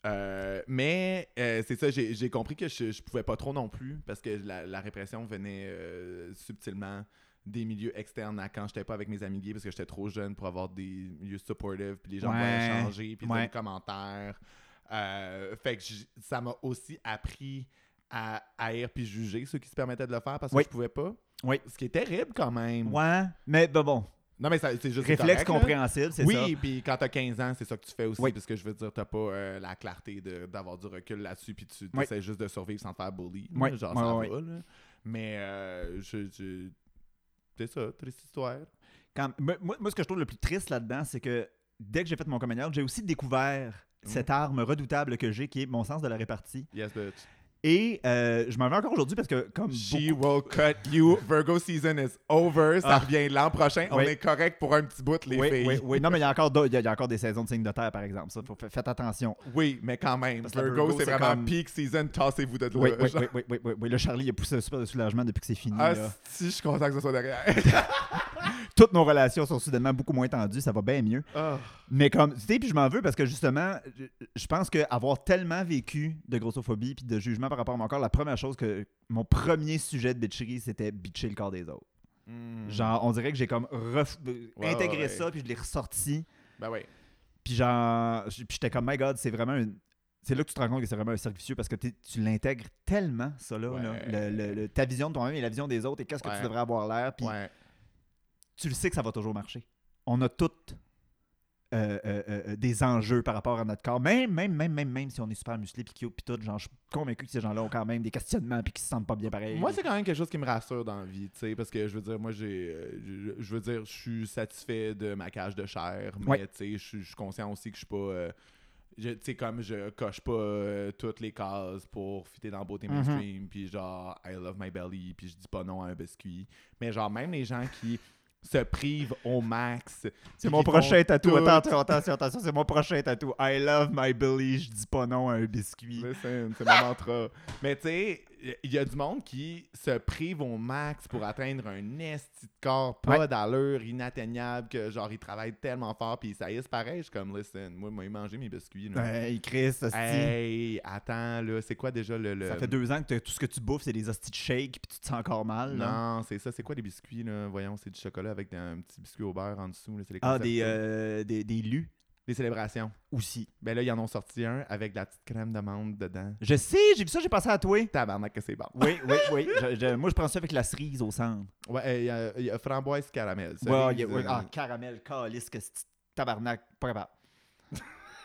Euh, mais euh, c'est ça, j'ai compris que je, je pouvais pas trop non plus parce que la, la répression venait euh, subtilement des milieux externes à quand j'étais pas avec mes amis gays parce que j'étais trop jeune pour avoir des milieux supportive puis les gens Ouais. voulaient changer puis des commentaires. Fait que ça m'a aussi appris à haïr puis juger ceux qui se permettaient de le faire parce que Oui. je pouvais pas. Oui. Ce qui est terrible quand même. Ouais, mais ben bon, Non mais c'est juste réflexe correct, compréhensible, c'est ça. Oui, puis quand t'as 15 ans, c'est ça que tu fais aussi, Oui. parce que je veux dire, t'as pas euh, la clarté d'avoir du recul là-dessus, puis tu Oui. essaies juste de survivre sans te faire bully. là, Oui, Genre, oui, ça oui. va, là. Mais euh, je, je- c'est ça, triste histoire. Quand- moi, ce que je trouve le plus triste là-dedans, c'est que dès que j'ai fait mon coming j'ai aussi découvert cette arme redoutable que j'ai, qui est mon sens de la répartie. Yes, bitch. Et euh, je m'en vais encore aujourd'hui parce que, comme She beaucoup- will cut you. Virgo season is over. Ça Ah. revient l'an prochain. On est correct pour un petit bout, les oui, filles. oui, oui. Non, mais il y a encore, il y a, il y a encore des saisons de signes de terre, par exemple. Ça, faut, faites attention. Oui, mais quand même. Parce Virgo, Virgo, c'est vraiment comme- peak season. Tassez-vous de là. Oui, oui, oui, oui. Le Charlie a poussé un super de soulagement depuis que c'est fini. Ah, là. si, je suis content que ce soit derrière. Toutes nos relations sont soudainement beaucoup moins tendues, ça va bien mieux. Ah. Mais comme, tu sais, puis je m'en veux parce que justement, je, je pense qu'avoir tellement vécu de grossophobie puis de jugement par rapport à mon corps, la première chose que mon premier sujet de bitcherie, c'était bitcher le corps des autres. Hmm. Genre, on dirait que j'ai comme ref- Ouais, intégré ouais. ça puis je l'ai ressorti. Ben oui. Puis genre, puis j'étais comme, my God, c'est vraiment une. C'est là que tu te rends compte que c'est vraiment un cercle vicieux parce que tu l'intègres tellement, ça là, là. Ouais. Le- le- le- ta vision de toi-même et la vision des autres et qu'est-ce que Ouais. tu devrais avoir l'air. Puis Ouais. Tu le sais que ça va toujours marcher. On a toutes euh, euh, euh, des enjeux par rapport à notre corps, même, même, même, même, même si on est super musclé puis cute puis tout, genre, je suis convaincu que ces gens-là ont quand même des questionnements puis qu'ils se sentent pas bien pareil. Moi, c'est quand même quelque chose qui me rassure dans la vie, tu sais, parce que je veux dire, moi, j'ai, je, veux dire, je suis satisfait de ma cage de chair, mais Ouais. tu sais, je suis- conscient aussi que je suis pas, tu sais, comme je coche pas euh, toutes les cases pour fitter dans beauté Mhm. mainstream, puis genre, I love my belly, puis je dis pas non à un biscuit, mais genre, même les gens qui se privent au max. c'est mon prochain tatou. tout- attends, attention, attention, c'est mon prochain tatou. I love my Billy, je dis pas non à un biscuit. C'est mon mantra. Mais tu sais, il y a du monde qui se prive au max pour atteindre un esti de corps pas Ouais. d'allure, inatteignable, que genre ils travaillent tellement fort, puis ça y est, pareil. Je suis comme, listen, moi, moi, manger mes biscuits. Là. Hey, Chris, hostie. Hey, attends, là, c'est quoi déjà le. le- Ça fait deux ans que tout ce que tu bouffes, c'est des hosties de shake puis tu te sens encore mal. là. Non, c'est ça. C'est quoi les biscuits, là? Voyons, c'est du chocolat avec un petit biscuit au beurre en dessous. là. Les Ah, des, euh, des, des lus Des célébrations. aussi. Ben là, ils en ont sorti un avec de la petite crème d'amande dedans. Je sais, j'ai vu ça, j'ai passé à toi. Tabarnak que c'est bon. Oui, oui, oui. Je- je- moi, je prends ça avec la cerise au centre. Ouais, euh, il y a- il y, a framboise caramel. Ouais, cerise, il y a- ouais, euh, ah, caramel, calice, que c'est tabarnak, pas capable.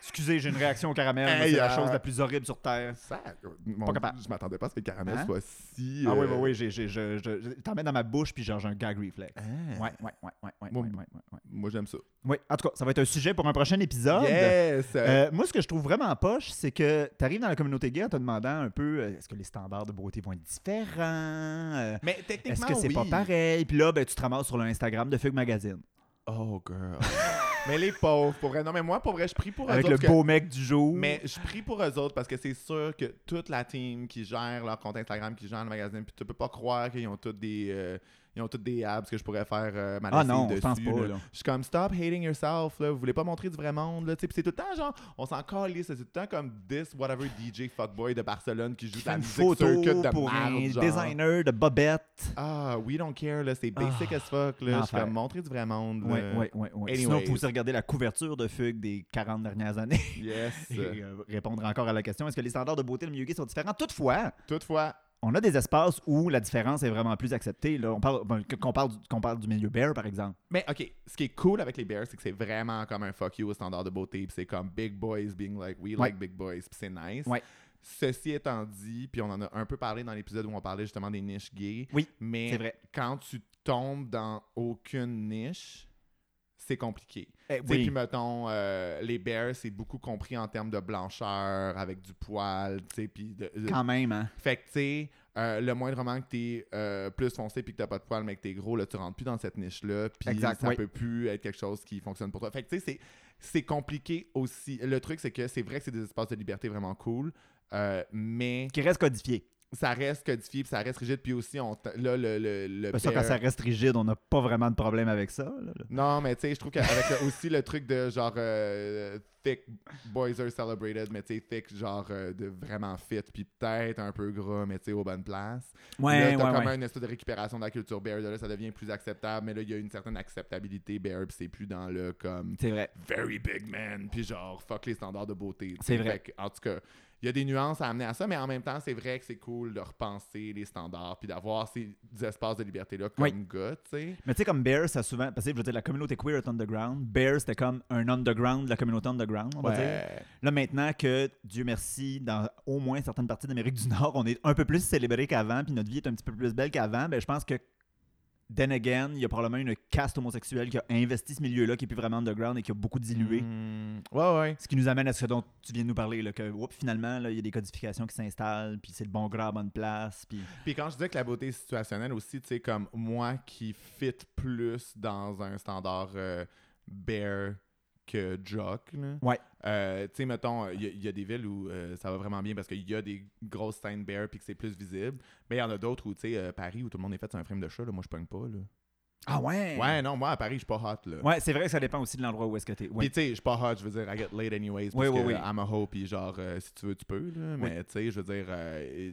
Excusez, j'ai une réaction au caramel. Hey, c'est la euh, chose la plus horrible sur Terre. Ça, mon Pas Dieu, capable. je m'attendais pas à ce que le caramel Hein? soit si. Ah oui, euh, oui, oui, j'ai, j'ai, je, t'en mets dans ma bouche puis genre j'ai un gag reflex. ah. Ouais, ouais, ouais, ouais, ouais, Moi- ouais, ouais, ouais, ouais. Moi, j'aime ça. Oui, en tout cas, ça va être un sujet pour un prochain épisode. Yes! Euh, moi, ce que je trouve vraiment poche, c'est que tu arrives dans la communauté gay en te demandant un peu euh, est-ce que les standards de beauté vont être différents? Euh, mais techniquement, Est-ce que c'est pas oui. pareil? Puis là, ben, tu te ramasses sur l'Instagram de Fugue Magazine Oh, girl. mais les pauvres, pour vrai. Non, mais moi, pour vrai, je prie pour eux avec autres. le que- beau mec du jour. Mais je prie pour eux autres parce que c'est sûr que toute la team qui gère leur compte Instagram, qui gère le magazine, puis tu peux pas croire qu'ils ont toutes des. euh, ils ont toutes des abs que je pourrais faire euh, ma ah non, dessus. je pense pas. là. Là. Je suis comme stop hating yourself, là. Vous voulez pas montrer du vrai monde, là. Puis c'est tout le temps genre, on s'en calisse, c'est tout le temps comme this, whatever DJ fuckboy de Barcelone qui joue Fais la une musique photo circuit de pour marde, un genre. designer de bobette. Ah, we don't care, là. C'est basic Ah, as fuck, là. Je comme montrer du vrai monde, Oui, oui, oui. Sinon, faut aussi regarder la couverture de Fugue des 40 dernières années Yes. et euh, répondre encore à la question est-ce que les standards de beauté de milieu gay sont différents? Toutefois, Toutefois, on a des espaces où la différence est vraiment plus acceptée. Là. On parle, ben, qu'on, parle du, qu'on parle du milieu bear, par exemple. Mais ok, ce qui est cool avec les Bears, c'est que c'est vraiment comme un fuck you au standard de beauté. Puis c'est comme big boys being like, we Ouais. like big boys. Puis c'est nice. Ouais. Ceci étant dit, puis on en a un peu parlé dans l'épisode où on parlait justement des niches gays. Oui, Mais c'est vrai. quand tu tombes dans aucune niche, c'est compliqué. Eh, Puis mettons, euh, les Bears, c'est beaucoup compris en termes de blancheur, avec du poil, tu sais, puis quand même, hein. fait que, tu sais, euh, le moindrement que t'es euh, plus foncé puis que t'as pas de poil, mais que t'es gros, là, tu rentres plus dans cette niche-là. Puis ça oui. peut plus être quelque chose qui fonctionne pour toi. Fait que, tu sais, c'est- c'est compliqué aussi. Le truc, c'est que c'est vrai que c'est des espaces de liberté vraiment cool, euh, mais Qui reste codifié. Ça reste codifié puis ça reste rigide. Puis aussi, on là, le. le, le Pas sûr, quand ça reste rigide, on n'a pas vraiment de problème avec ça. là, là. Non, mais tu sais, je trouve qu'avec aussi le truc de genre euh, thick boys are celebrated, mais tu sais, thick, genre euh, de vraiment fit, puis peut-être un peu gras, mais tu sais, aux bonnes places. Ouais, là, t'as ouais, comme ouais. une espèce de récupération de la culture bear, là, ça devient plus acceptable, mais là, il y a une certaine acceptabilité bear, puis c'est plus dans le comme C'est vrai. very big man, puis genre fuck les standards de beauté. C'est vrai. Fait en tout cas, il y a des nuances à amener à ça, mais en même temps, c'est vrai que c'est cool de repenser les standards, puis d'avoir ces espaces de liberté-là comme Oui. gars, tu sais. Mais tu sais, comme Bear, ça a souvent. Parce que je veux dire, la communauté queer est underground. Bear, c'était comme un underground de la communauté underground, on va dire. Là, maintenant que, Dieu merci, dans au moins certaines parties d'Amérique du Nord, on est un peu plus célébré qu'avant, puis notre vie est un petit peu plus belle qu'avant, ben, je pense que, then again, il y a probablement une caste homosexuelle qui a investi ce milieu-là, qui est plus vraiment underground et qui a beaucoup dilué. Mm, ouais, ouais. Ce qui nous amène à ce dont tu viens de nous parler, là, que oups, finalement, il y a des codifications qui s'installent, puis c'est le bon gras à bonne place. Puis... Puis quand je disais que la beauté est situationnelle aussi, tu sais, comme moi qui fit plus dans un standard euh, bear que jock, là. Ouais. Euh, tu sais, mettons, il y, a- il y a des villes où euh, ça va vraiment bien parce qu'il y a des grosses scènes bear puis que c'est plus visible. Mais il y en a d'autres où, tu sais, euh, Paris, où tout le monde est fait sur un frame de chat, là, moi je pogne pas, là. Ah ouais? Ouais, non, moi à Paris, je suis pas hot, là. Ouais, c'est vrai que ça dépend aussi de l'endroit où est-ce que t'es. Ouais. Puis tu sais, je suis pas hot, je veux dire, I get laid anyways, Oui, parce oui, que oui. I'm a hoe, puis genre, euh, si tu veux, tu peux, là. Mais tu sais, je veux dire, euh,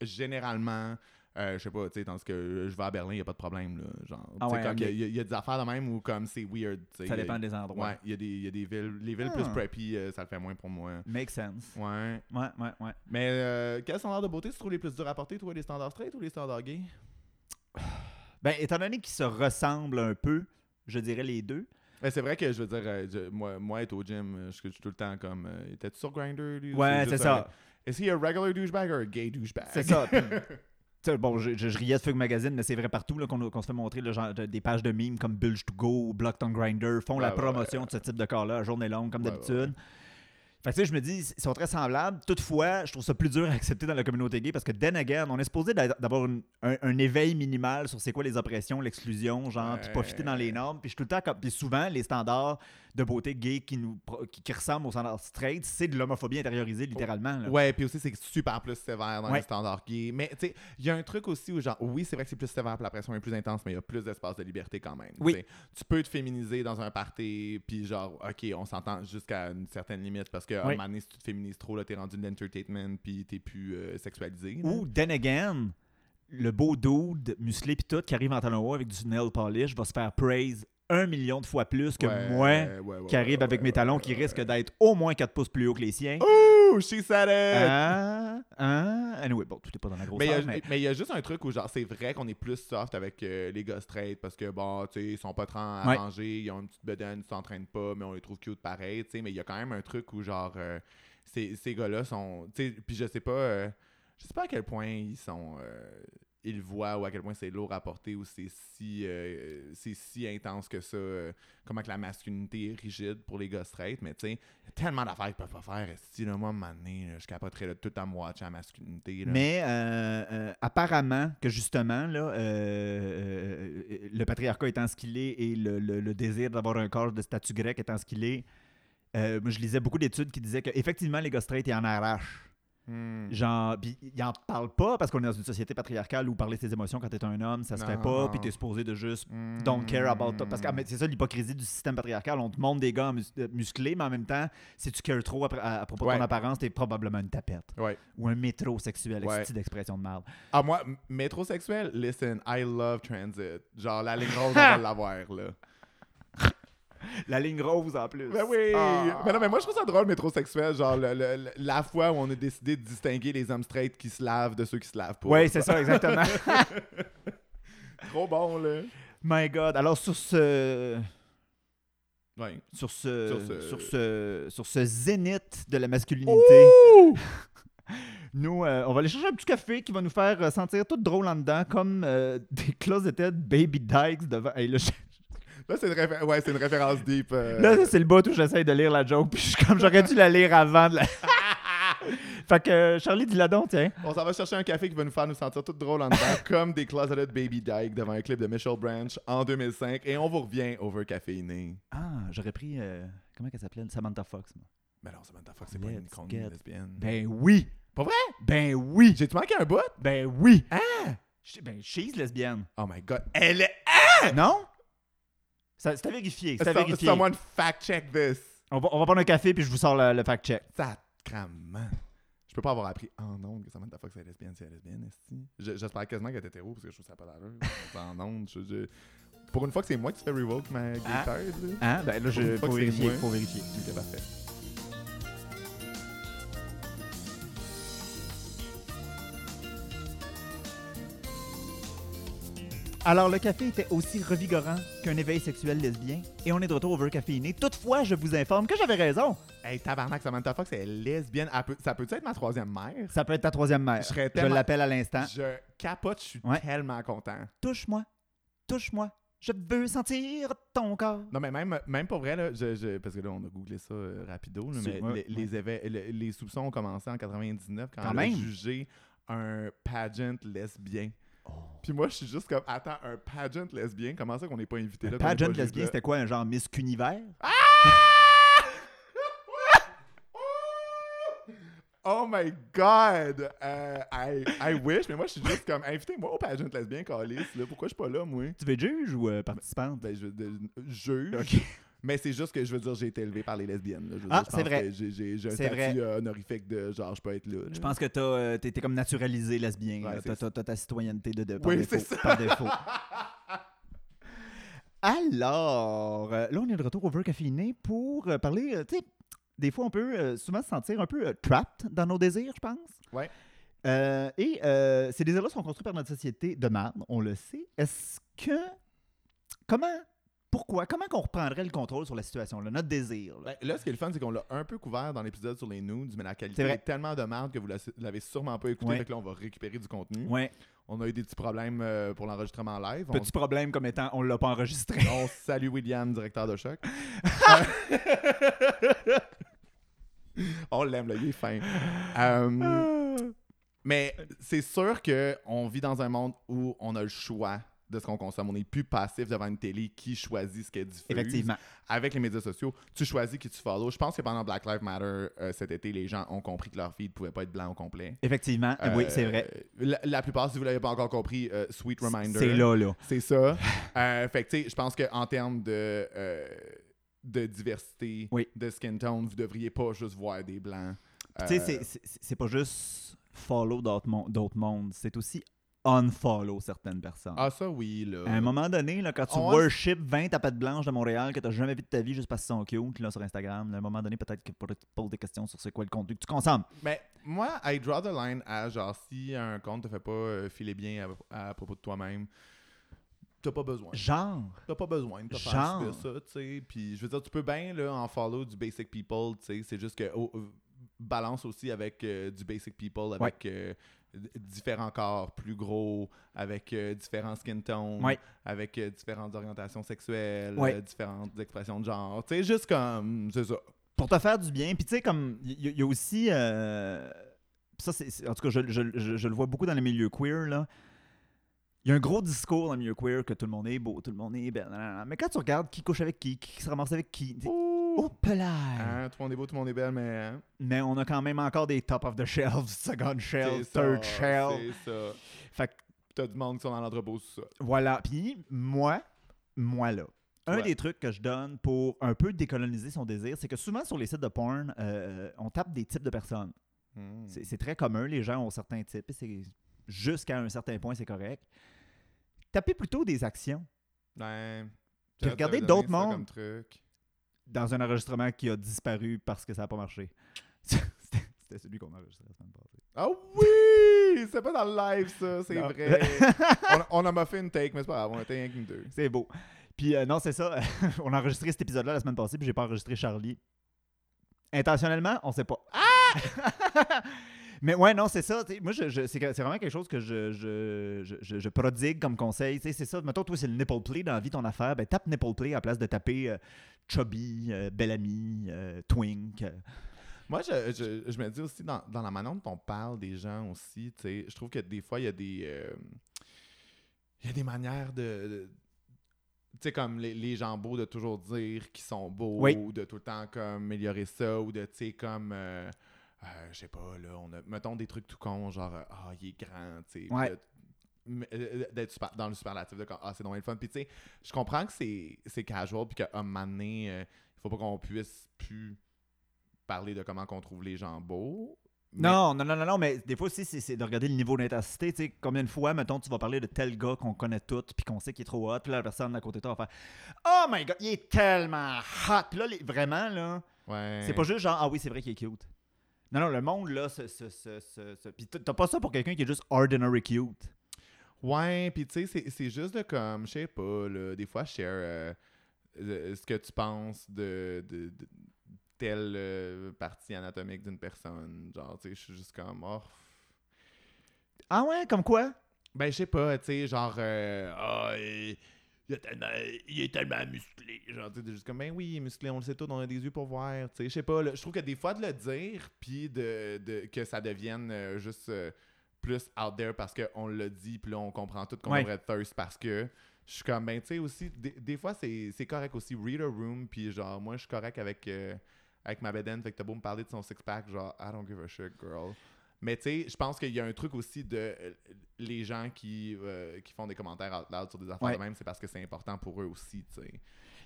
généralement, euh, je sais pas, tu sais, ce que je vais à Berlin, il a pas de problème, là. Genre, Ah ouais, comme, il y a- il y, y des affaires de même où, comme, c'est weird, ça y dépend des endroits. Ouais, il y, a des- il y a des villes, les villes plus Ah. preppy, euh, ça le fait moins pour moi. Make sense. Ouais. Ouais, ouais, ouais. Mais euh, quel standard de beauté tu trouves les plus durs à porter, toi, les standards straight ou les standards gays? Ben, étant donné qu'ils se ressemblent un peu, je dirais les deux. Mais c'est vrai que je veux dire, euh, je- moi, moi, être au gym, je je suis tout le temps comme. euh, T'es-tu sur ou Ouais, c'est ça. un- Is he a regular douchebag or a gay douchebag? C'est ça. Bon, je, je- je riais de Fug Magazine, mais c'est vrai partout qu'on se fait montrer le genre, de- des pages de mimes comme Bulge to Go ou Blocked on Grinder font la Ouais, promotion ouais. de ce type de corps-là journée longue, comme d'habitude. Fait que tu sais, je me dis, ils sont très semblables. Toutefois, je trouve ça plus dur à accepter dans la communauté gay parce que, then again, on est supposé d'a- d'avoir un, un éveil minimal sur c'est quoi les oppressions, l'exclusion, genre, puis pas fitter dans les normes. Puis je suis tout le temps comme. Puis souvent, les standards de beauté gay qui, nous, qui, qui ressemblent aux standards straight, c'est de l'homophobie intériorisée, littéralement. là. Ouais, puis aussi, c'est super plus sévère dans Ouais. les standards gays. Mais tu sais, il y a un truc aussi où, genre, oui, c'est vrai que c'est plus sévère, puis la pression est plus intense, mais il y a plus d'espace de liberté quand même. Oui. tu peux te féminiser dans un party, puis genre, OK, on s'entend jusqu'à une certaine limite, parce un Oui. moment donné, si tu te féminises trop, là, t'es rendu de l'entertainment, puis t'es plus euh, sexualisé. là. Ou, then again, le beau dude musclé pis tout qui arrive en talon haut avec du nail polish va se faire praise un million de fois plus que Ouais, moi ouais, ouais, qui arrive avec mes talons qui risquent d'être au moins 4 pouces plus haut que les siens. Ouh, she said it! Ah, ah. Anyway, bon, tout est pas dans la Mais grosseur, mais... mais il y, a juste un truc où, genre, c'est vrai qu'on est plus soft avec euh, les gars straight parce que, bon, tu sais, ils sont pas trop manger, ils ont une petite bedaine, ils s'entraînent pas, mais on les trouve cute pareil, tu sais. Mais il y a quand même un truc où, genre, euh, ces, ces gars-là sont. Tu sais, puis je sais pas. euh, je sais pas à quel point ils sont. euh, ils voient ou à quel point c'est lourd à porter ou c'est si, euh, c'est si intense que ça. euh, comment que la masculinité est rigide pour les gars straight, mais tu sais, tellement d'affaires qu'ils peuvent pas faire. Si, moi, à un moment donné, je capoterais tout à watcher la masculinité. Mais euh, apparemment que justement, là, le patriarcat étant ce qu'il est et le, le- désir d'avoir un corps de statut grec étant ce qu'il est, moi je lisais beaucoup d'études qui disaient qu'effectivement les gars straight ils en arrachent. Hmm. Genre, puis ils en parlent pas parce qu'on est dans une société patriarcale où parler de ses émotions quand t'es un homme, ça se fait pas, puis t'es supposé de juste Hmm. don't care about it. Parce que ah, c'est ça l'hypocrisie du système patriarcal. On te montre des gars mus- euh, musclés, mais en même temps, si tu cares trop à, à- à propos de ton apparence, t'es probablement une tapette. Ouais. Ou un métrosexuel, Ouais. d'expression de merde. Ah, moi, métrosexuel, listen, I love transit. Genre, la ligne rose, on va l'avoir, là. La ligne rose en plus. Ben oui! Ah. Mais non, mais moi, je trouve ça drôle, métrosexuel. Genre, le- le- la fois où on a décidé de distinguer les hommes straight qui se lavent de ceux qui se lavent pas. Oui, c'est ça, exactement. Trop bon, là. My God. Alors, sur ce. Ouais. Sur ce, Sur ce- sur ce, sur ce zénith de la masculinité, nous, euh, on va aller chercher un petit café qui va nous faire euh, sentir tout drôle en dedans, comme euh, des closeted baby dykes devant. Hey, Là, c'est une, réfé- ouais, c'est une référence deep. euh. là, c'est le bout où j'essaye de lire la joke, puis je comme j'aurais dû la lire avant de la. fait que euh, Charlie, dis-la donc, tiens. On s'en va chercher un café qui va nous faire nous sentir tout drôle en dedans, comme des closeted baby dyke devant un clip de Michelle Branch en 2005. Et on vous revient over caféiné. Ah, j'aurais pris. euh, comment elle s'appelait Samantha Fox. moi. Mais non, Samantha Fox, c'est pas une con lesbienne. Ben oui. Pas vrai? Ben oui. J'ai-tu manqué un bout? Ben oui. Ah! Ben, she's lesbienne. Oh my god. Elle est. Non? Ça- C'est à vérifier. C'est à So- vérifier. someone fact check this. On va, on va prendre un café puis je vous sors le, le fact-check. Sacrement. Je peux pas avoir appris en ondes que Samantha Fox est lesbienne si elle est lesbienne, esti. Je- J'espère quasiment qu'elle est hétéro parce que je trouve ça pas d'allure. en ondes, je, je- Pour une fois que c'est moi qui fais revoke ma gay card, là. Hein? Ben là, Pour je, c'est vérifier, faut vérifier. Ok, parfait. Alors, le café était aussi revigorant qu'un éveil sexuel lesbien et on est de retour au caféiné. Toutefois, je vous informe que j'avais raison. Hey, tabarnak, Samantha Fox est lesbienne. Elle peut- ça peut être ma troisième mère? Ça peut être ta troisième mère. Je serais Je tellement- l'appelle à l'instant. Je capote, je suis Ouais. tellement content. Touche-moi. Touche-moi. Je veux sentir ton corps. Non, mais même, même pour vrai, là, je, je- parce que là, on a googlé ça euh, rapido, là, C'est- mais ouais, les, les, éve- le- les soupçons ont commencé en 99 quand, Quand elle a même. jugé un pageant lesbien. Oh. Puis moi, je suis juste comme, attends, un pageant lesbien, comment ça qu'on n'est pas invité là? Est pageant lesbien, c'était quoi? Un genre Miss Cunivers? Oh my god! Euh, I, I wish, mais moi, je suis juste comme, invitez-moi au pageant lesbien, Calis, là. Pourquoi je suis pas là, moi? Tu veux être juge ou euh, participante? Ben, je de- juge. Mais c'est juste que je veux dire, j'ai été élevé par les lesbiennes. là. Je veux Ah, c'est vrai. J'ai, un statut vrai. euh, honorifique de genre, je peux être là. Je pense que t'as euh, comme naturalisé lesbien. Ouais, t'as- t'as ta citoyenneté de, de par Oui, défaut. c'est ça. Par défaut. Alors, euh, là, on est de retour au Vœu Caféiné pour euh, parler. tu sais, des fois, on peut euh, souvent se sentir un peu euh, trapped dans nos désirs, je pense. Ouais. Euh, et ces désirs-là sont construits par notre société de marde, on le sait. Est-ce que. Comment. Pourquoi? Comment qu'on reprendrait le contrôle sur la situation, là, notre désir? là? Ben, là, ce qui est le fun, c'est qu'on l'a un peu couvert dans l'épisode sur les nudes, mais la qualité est tellement de merde que vous la- l'avez sûrement pas écouté. Ouais. Fait que là, on va récupérer du contenu. Ouais. On a eu des petits problèmes euh, pour l'enregistrement live. On, Petit problème comme étant on l'a pas enregistré. on salue William, directeur de choc. on l'aime, là, il est fin. Euh, Mais c'est sûr qu'on vit dans un monde où on a le choix de ce qu'on consomme. On n'est plus passif devant une télé qui choisit ce qu'elle diffuse. Effectivement. Avec les médias sociaux, tu choisis qui tu follow. Je pense que pendant Black Lives Matter euh, cet été, les gens ont compris que leur feed ne pouvait pas être blanc au complet. Effectivement. oui, Euh, c'est vrai. La, la plupart, si vous ne l'avez pas encore compris, euh, Sweet Reminder. C'est là, là. C'est ça. Fait que, tu sais, je pense qu'en termes de, de diversité, Oui. de skin tone, vous devriez pas juste voir des blancs. Tu sais, c'est- pas juste follow d'autres mon- d'autres mondes, c'est aussi unfollow certaines personnes. Ah, ça, oui, là. À un moment donné, là, quand tu On- worship 20 tapettes blanches de Montréal que tu jamais vu de ta vie juste parce qu'ils sont cute là, sur Instagram, là, à un moment donné, peut-être que tu te poses des questions sur c'est quoi le contenu que tu consommes. Mais moi, I draw the line à genre, si un compte te fait pas euh, filer bien à, à propos de toi-même, t'as pas besoin. Genre, T'as pas besoin de te faire ça, tu sais. Puis je veux dire, tu peux bien là, en follow du basic people, tu sais. C'est juste que oh, euh, balance aussi avec euh, du basic people, avec euh, différents corps plus gros, avec euh, différents skin tones, Ouais. avec euh, différentes orientations sexuelles, Ouais. différentes expressions de genre. Tu sais, juste comme, c'est ça. pour te faire du bien. Puis tu sais, comme, il y, a aussi. ça, c'est, en tout cas, je, je- je- je le vois beaucoup dans les milieux queer, là. Il y a un gros discours dans le milieu queer que tout le monde est beau, tout le monde est belle. Mais quand tu regardes qui couche avec qui, qui se ramasse avec qui, pelaille! Hein, tout le monde est beau, tout le monde est belle, mais. hein, Mais on a quand même encore des top of the shelf, second shelf, c'est third ça, shelf. C'est ça. Fait que T'as du monde qui sont dans l'entrepôt, c'est ça. voilà. Puis moi, moi là, un Ouais. des trucs que je donne pour un peu décoloniser son désir, c'est que souvent sur les sites de porn, euh, on tape des types de personnes. Hmm. C'est c'est très commun, les gens ont certains types, et c'est jusqu'à un certain point, c'est correct. Tapez plutôt des actions Ben, Puis regardez d'autres ça mondes. comme truc. Dans un enregistrement qui a disparu parce que ça n'a pas marché. C'était celui qu'on a enregistré la semaine passée. Ah oui! C'est pas dans le live, ça, c'est vrai. on, on en a fait une take, mais c'est pas grave, on a été rien qu'une deux. C'est beau. Puis euh, non, c'est ça. on a enregistré cet épisode-là la semaine passée, puis j'ai pas enregistré Charlie. Intentionnellement, on sait pas. Ah! Mais ouais, non, c'est ça. Moi, je, je- c'est vraiment quelque chose que je, je, je, prodigue comme conseil. C'est ça. Mettons, toi, c'est le nipple play dans la vie, ton affaire. Ben, tape nipple play à la place de taper euh, chubby, euh, belle amie, euh, twink. Moi, je, je, je me dis aussi, dans, dans la manière dont on parle des gens aussi, tu sais, je trouve que des fois, il y a des... euh, Il y a des manières de... de- tu sais, comme les, les gens beaux de toujours dire qu'ils sont beaux, Oui. ou de tout le temps comme améliorer ça, ou de, tu sais, comme... euh, euh, je sais pas, là, on a, mettons des trucs tout cons, genre, ah, il est grand, tu sais. Ouais. D'être super- dans le superlatif de comme, ah, c'est donc le fun. Puis tu sais, je comprends que c'est c'est casual, puis qu'à un moment donné, euh, il faut pas qu'on puisse plus parler de comment qu'on trouve les gens beaux. mais- Non, non, non, non, non, mais des fois aussi, c'est de regarder le niveau d'intensité. Tu sais, combien de fois, mettons, tu vas parler de tel gars qu'on connaît tous, puis qu'on sait qu'il est trop hot, puis là, la personne à côté de toi va faire Oh my god, il est tellement hot. Puis là, les- vraiment, là, Ouais. c'est pas juste genre Ah oui, c'est vrai qu'il est cute. Non, non, le monde, là, ce. ce, ce, ce, ce- Puis t'as pas ça pour quelqu'un qui est juste ordinary cute. Ouais, puis tu sais, c'est- juste de comme, je sais pas, là, des fois, share euh, euh, ce que tu penses de, de, de telle euh, partie anatomique d'une personne. Genre, tu sais, je suis juste comme, oh. Ah ouais, comme quoi? Ben, je sais pas, tu sais, genre, euh, ah, il, a tellement- il est tellement musclé. Genre, tu sais, juste comme, ben oui, il est musclé, on le sait tout, on a des yeux pour voir. Tu sais, je sais pas, là, je trouve que des fois, de le dire, puis de, de- que ça devienne euh, juste euh, plus out there parce qu'on l'a dit, puis là, on comprend tout qu'on Ouais. être thirst parce que. Je suis comme, ben, tu sais, aussi, des, des fois, c'est correct aussi. Read a room, puis genre, moi, je suis correct avec, euh, avec ma bedaine, fait que t'as beau me parler de son six-pack, genre, I don't give a shit, girl. Mais tu sais, je pense qu'il y a un truc aussi de euh, les gens qui, euh, qui font des commentaires out loud sur des affaires Ouais. de même, c'est parce que c'est important pour eux aussi, tu sais.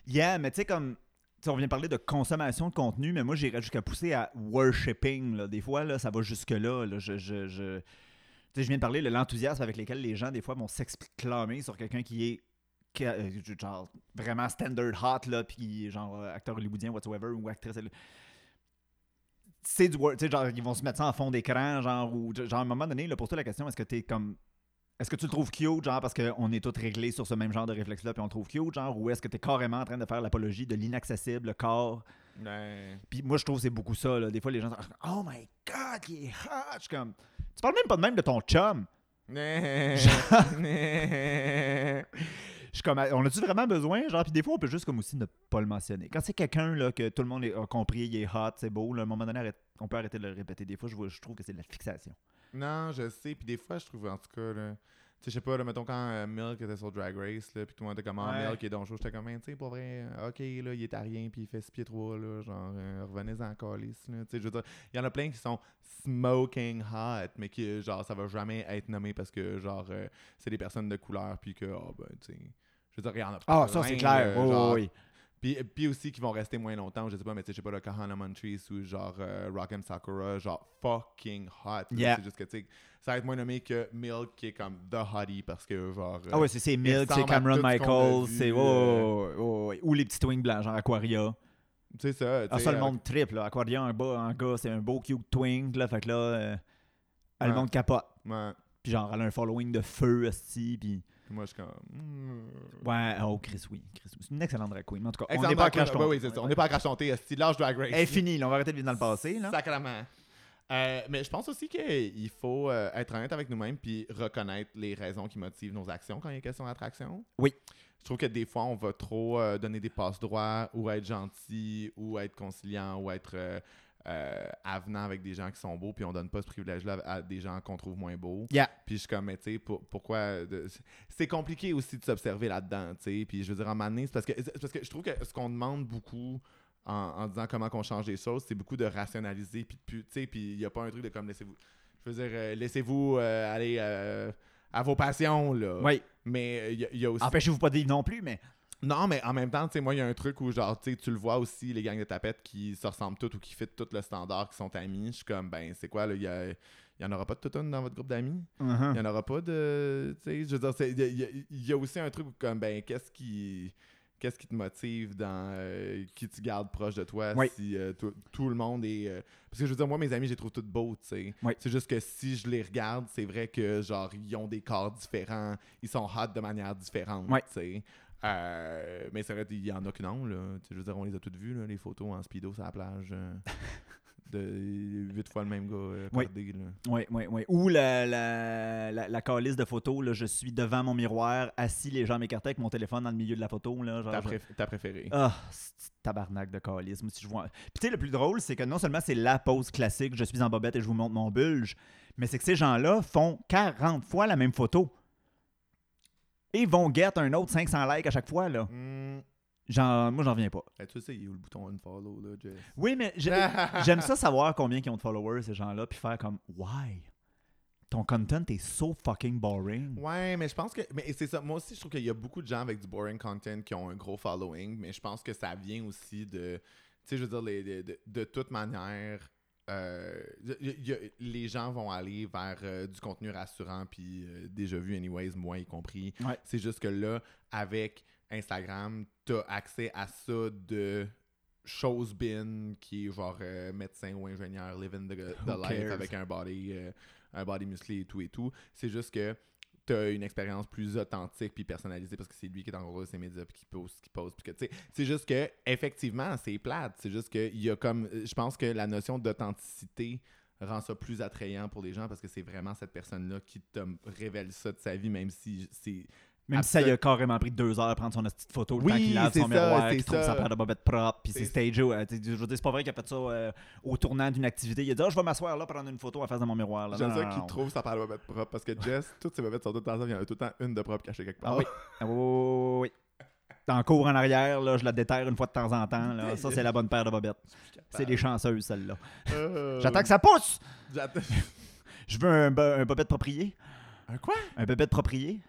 Yeah, mais tu sais, comme. tu sais, on vient parler de consommation de contenu, mais moi, j'irais jusqu'à pousser à worshipping. Là. Des fois, là, ça va jusque-là. Là. Je, je, je... tu sais, je viens de parler de l'enthousiasme avec lequel les gens, des fois, vont s'exclamer sur quelqu'un qui est qui euh, genre vraiment standard hot, là, puis genre euh, acteur hollywoodien, whatsoever, ou actrice. C'est du wor- tu sais, genre, ils vont se mettre ça en fond d'écran, genre, ou genre, à un moment donné, là, pour toi, la question, est-ce que t'es comme. Est-ce que tu le trouves cute, genre, parce qu'on est tous réglés sur ce même genre de réflexe-là, puis on le trouve cute, genre, ou est-ce que t'es carrément en train de faire l'apologie de l'inaccessible, le corps? Puis moi, je trouve que c'est beaucoup ça, là. Des fois, les gens sont Oh my god, il est hot! Je suis comme. Tu parles même pas de même de ton chum. Je comme, on a-tu vraiment besoin? Genre, puis des fois, on peut juste comme aussi ne pas le mentionner. Quand c'est quelqu'un là, que tout le monde a compris, il est hot, c'est beau, là, à un moment donné, on peut arrêter de le répéter. Des fois, je, vois- je trouve que c'est de la fixation. non, je sais, puis des fois, je trouve, en tout cas, là, sais, je sais pas, là, mettons quand euh, Milk était sur Drag Race, là, puis tout le monde était comme, ah, Ouais. Milk est donc chaud, j'étais comme, Ben, tu sais, pour vrai, euh, ok, là, il est à rien, puis il fait 6 pieds 3, là, genre, euh, revenez-en encore, là, tu sais, je veux dire, il y en a plein qui sont smoking hot, mais qui, genre, ça va jamais être nommé parce que, genre, euh, c'est des personnes de couleur, puis que, oh, ben, tu sais, je veux dire, il y en a Ah, ça, c'est clair. oui, oui. Puis, puis aussi qui vont rester moins longtemps, je sais pas, mais tu sais, je sais pas, le Kahana Montrese ou genre euh, Rock'em Sakura, genre fucking hot. Yeah. C'est juste que, tu sais, ça va être moins nommé que Milk qui est comme The Hottie parce que, genre. euh, Ah ouais, c'est Milk, c'est Cameron tout ce qu'on a Michael, vu, c'est. euh, oh, oh, oh, Ou les petits twins blancs, genre Aquaria. c'est ça. tu Ah, sais, ça, le euh, monde triple, là. Aquaria, un, bas, un gars, c'est un beau cute twink, là. Fait que là, euh, ah, le Ouais. monde capote. ouais. Puis genre, elle a un following de feu, esti, puis... Moi, je suis comme. hmm. Ouais, oh, Chris, oui. Chris. C'est une excellente drag queen. Mais en tout cas, on n'est pas à crash oui. On n'est pas à crash. C'est l'âge Drag Race. Elle est finie, là. On va arrêter de vivre dans le passé, là. Sacrement. Euh, mais je pense aussi qu'il faut euh, être honnête avec nous-mêmes puis reconnaître les raisons qui motivent nos actions quand il est question d'attraction. Oui. Je trouve que des fois, on va trop euh, donner des passe-droits ou être gentil ou être conciliant ou être euh, avenant avec des gens qui sont beaux puis on donne pas ce privilège-là à des gens qu'on trouve moins beaux. Yeah. Puis je suis comme, mais tu sais, pour- pourquoi... de- c'est compliqué aussi de s'observer là-dedans, tu sais. Puis je veux dire, en mané, c'est parce que, parce que je trouve que ce qu'on demande beaucoup en, en disant comment qu'on change les choses, c'est beaucoup de rationaliser. Puis, tu sais, puis il n'y a pas un truc de comme, laissez-vous... Je veux dire, euh, laissez-vous euh, aller euh, à vos passions, là. Oui. Mais il y, y a aussi... Empêchez-vous pas de vivre non plus, mais... Non, mais en même temps, tu sais, moi, il y a un truc où, genre, tu sais, tu le vois aussi, les gangs de tapettes qui se ressemblent toutes ou qui fit tout le standard, qui sont amis. Je suis comme, ben, c'est quoi, là, il y, a- il y en aura pas de tout une dans votre groupe d'amis? Uh-huh. Il y en aura pas de. Tu sais, je veux dire, il y, a- y y aussi un truc où, comme, ben, qu'est-ce qui. Qu'est-ce qui te motive dans euh, qui tu gardes proche de toi Oui. si euh, tout, tout le monde est. euh, Parce que je veux dire, moi, mes amis, je les trouve toutes beaux, tu sais. Oui. C'est juste que si je les regarde, c'est vrai que, genre, ils ont des corps différents, ils sont hot de manière différente, Oui. tu sais. Euh, mais c'est vrai, il y en a que non, là. Je veux dire, on les a toutes vues, là, les photos en speedo sur la plage. euh, de huit fois le même gars euh, Oui. là. Oui, oui, oui. Ou la, la, la, la calice de photos, là, je suis devant mon miroir, assis, les jambes écartées avec mon téléphone dans le milieu de la photo. Là, genre, Ta, je- préf- ta préférée. Ah, tabarnak de calice. Si je vois... Puis tu sais, le plus drôle, c'est que non seulement c'est la pose classique, je suis en bobette et je vous montre mon bulge, mais c'est que ces gens-là font 40 fois la même photo. Et vont get un autre 500 likes à chaque fois, là. Hmm. Genre, moi, j'en reviens pas. Eh, tu sais, il y a le bouton unfollow, là, Jess? Oui, mais j'ai- j'aime ça savoir combien ils ont de followers, ces gens-là, puis faire comme, why? ton content est so fucking boring. Ouais, mais je pense que. Mais c'est ça. Moi aussi, je trouve qu'il y a beaucoup de gens avec du boring content qui ont un gros following, mais je pense que ça vient aussi de. Tu sais, je veux dire, les- de, de- de toute manière. Euh, y- les gens vont aller vers euh, du contenu rassurant puis euh, déjà vu anyways moi y compris Ouais. c'est juste que là avec Instagram t'as accès à ça de chose bin qui est genre médecin ou ingénieur living the, the life cares? avec un body un body musclé et tout et tout c'est juste que une expérience plus authentique puis personnalisée parce que c'est lui qui est en gros ses médias puis qui pose qui pose puis que tu sais c'est juste que effectivement c'est plate. C'est juste que il y a comme je pense que la notion d'authenticité rend ça plus attrayant pour les gens parce que c'est vraiment cette personne là qui te révèle ça de sa vie même si c'est Même si ça lui a carrément pris deux heures à prendre son petite photo, le Oui, temps qu'il lave son ça, miroir, qu'il trouve ça. sa paire de bobettes propre, puis c'est stagé. sais, je veux dire, c'est pas vrai qu'il a fait ça euh, au tournant d'une activité. Il a dit, Ah, je vais m'asseoir là, prendre une photo en face de mon miroir. là. j'aime ça qu'il trouve sa paire de bobettes propre parce que Jess toutes ses bobettes sont toutes ensemble il y en a tout le temps une de propre cachée quelque part Ah oui. Ah oui, oui, oui, oui. En cours en arrière, là, je la déterre une fois de temps en temps. Là. Ça, c'est la bonne paire de bobettes. C'est des chanceuses, celles-là. Euh, J'attends que ça pousse! Je veux un, un bobette proprié. un quoi? Un bobette proprié.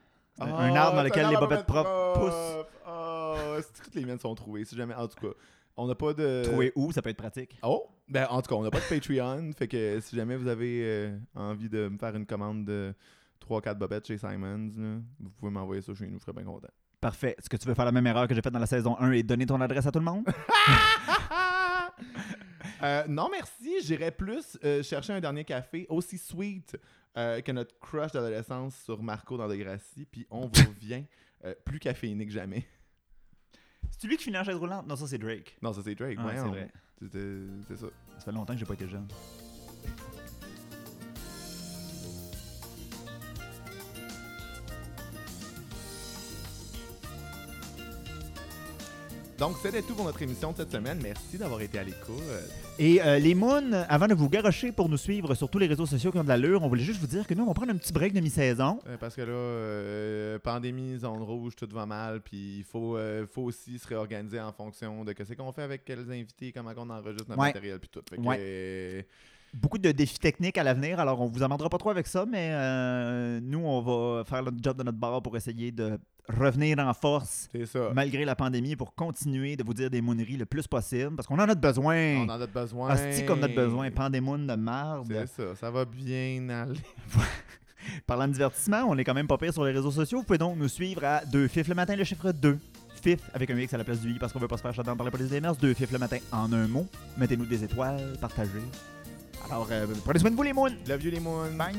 Un- Ah, un arbre dans lequel les bobettes propres poussent. Ah, c'est toutes les miennes sont trouvées? Si jamais, en tout cas, on n'a pas de. Trouver où, ça peut être pratique. Oh, ben en tout cas, on n'a pas de Patreon. fait que si jamais vous avez euh, envie de me faire une commande de 3-4 bobettes chez Simons, là, vous pouvez m'envoyer ça chez nous, je serais bien content. Parfait. Est-ce que tu veux faire la même erreur que j'ai faite dans la saison 1 et donner ton adresse à tout le monde? Euh, non, merci. J'irais plus euh, chercher un dernier café aussi sweet euh, que notre crush d'adolescence sur Marco dans Degrassi. Puis on vous revient euh, plus caféiné que jamais. C'est lui qui finit en chaise roulante? Non, ça, c'est Drake. Non, ça c'est Drake. Ah, voyons. c'est vrai. C'était- C'est ça. Ça fait longtemps que j'ai pas été jeune. Donc, c'était tout pour notre émission de cette semaine. Merci d'avoir été à l'écoute. Et euh, les Moons, avant de vous garocher pour nous suivre sur tous les réseaux sociaux qui ont de l'allure, on voulait juste vous dire que nous, on va prendre un petit break de mi-saison. Euh, parce que là, euh, pandémie, zone rouge, tout va mal. Puis il faut, faut aussi se réorganiser en fonction de ce qu'on fait avec quels invités, comment on enregistre notre Ouais. matériel, puis tout. Fait que, Ouais. Beaucoup de défis techniques à l'avenir, alors on vous amendera pas trop avec ça, mais euh, nous, on va faire notre job de notre bar pour essayer de revenir en force c'est ça. malgré la pandémie pour continuer de vous dire des mooneries le plus possible, parce qu'on en a besoin. On en a besoin. Hostie comme notre besoin, pandémoon de marde. C'est ça, ça va bien aller. Parlant de divertissement, on est quand même pas pire sur les réseaux sociaux. Vous pouvez donc nous suivre à 2 FIF le matin, le chiffre 2. FIF avec un X à la place du I parce qu'on veut pas se faire shutdown par la police des mers. 2 FIF le matin en un mot. Mettez-nous des étoiles, partagez. Alors, euh, prenez soin de vous les moons. Love you les moons. Bye!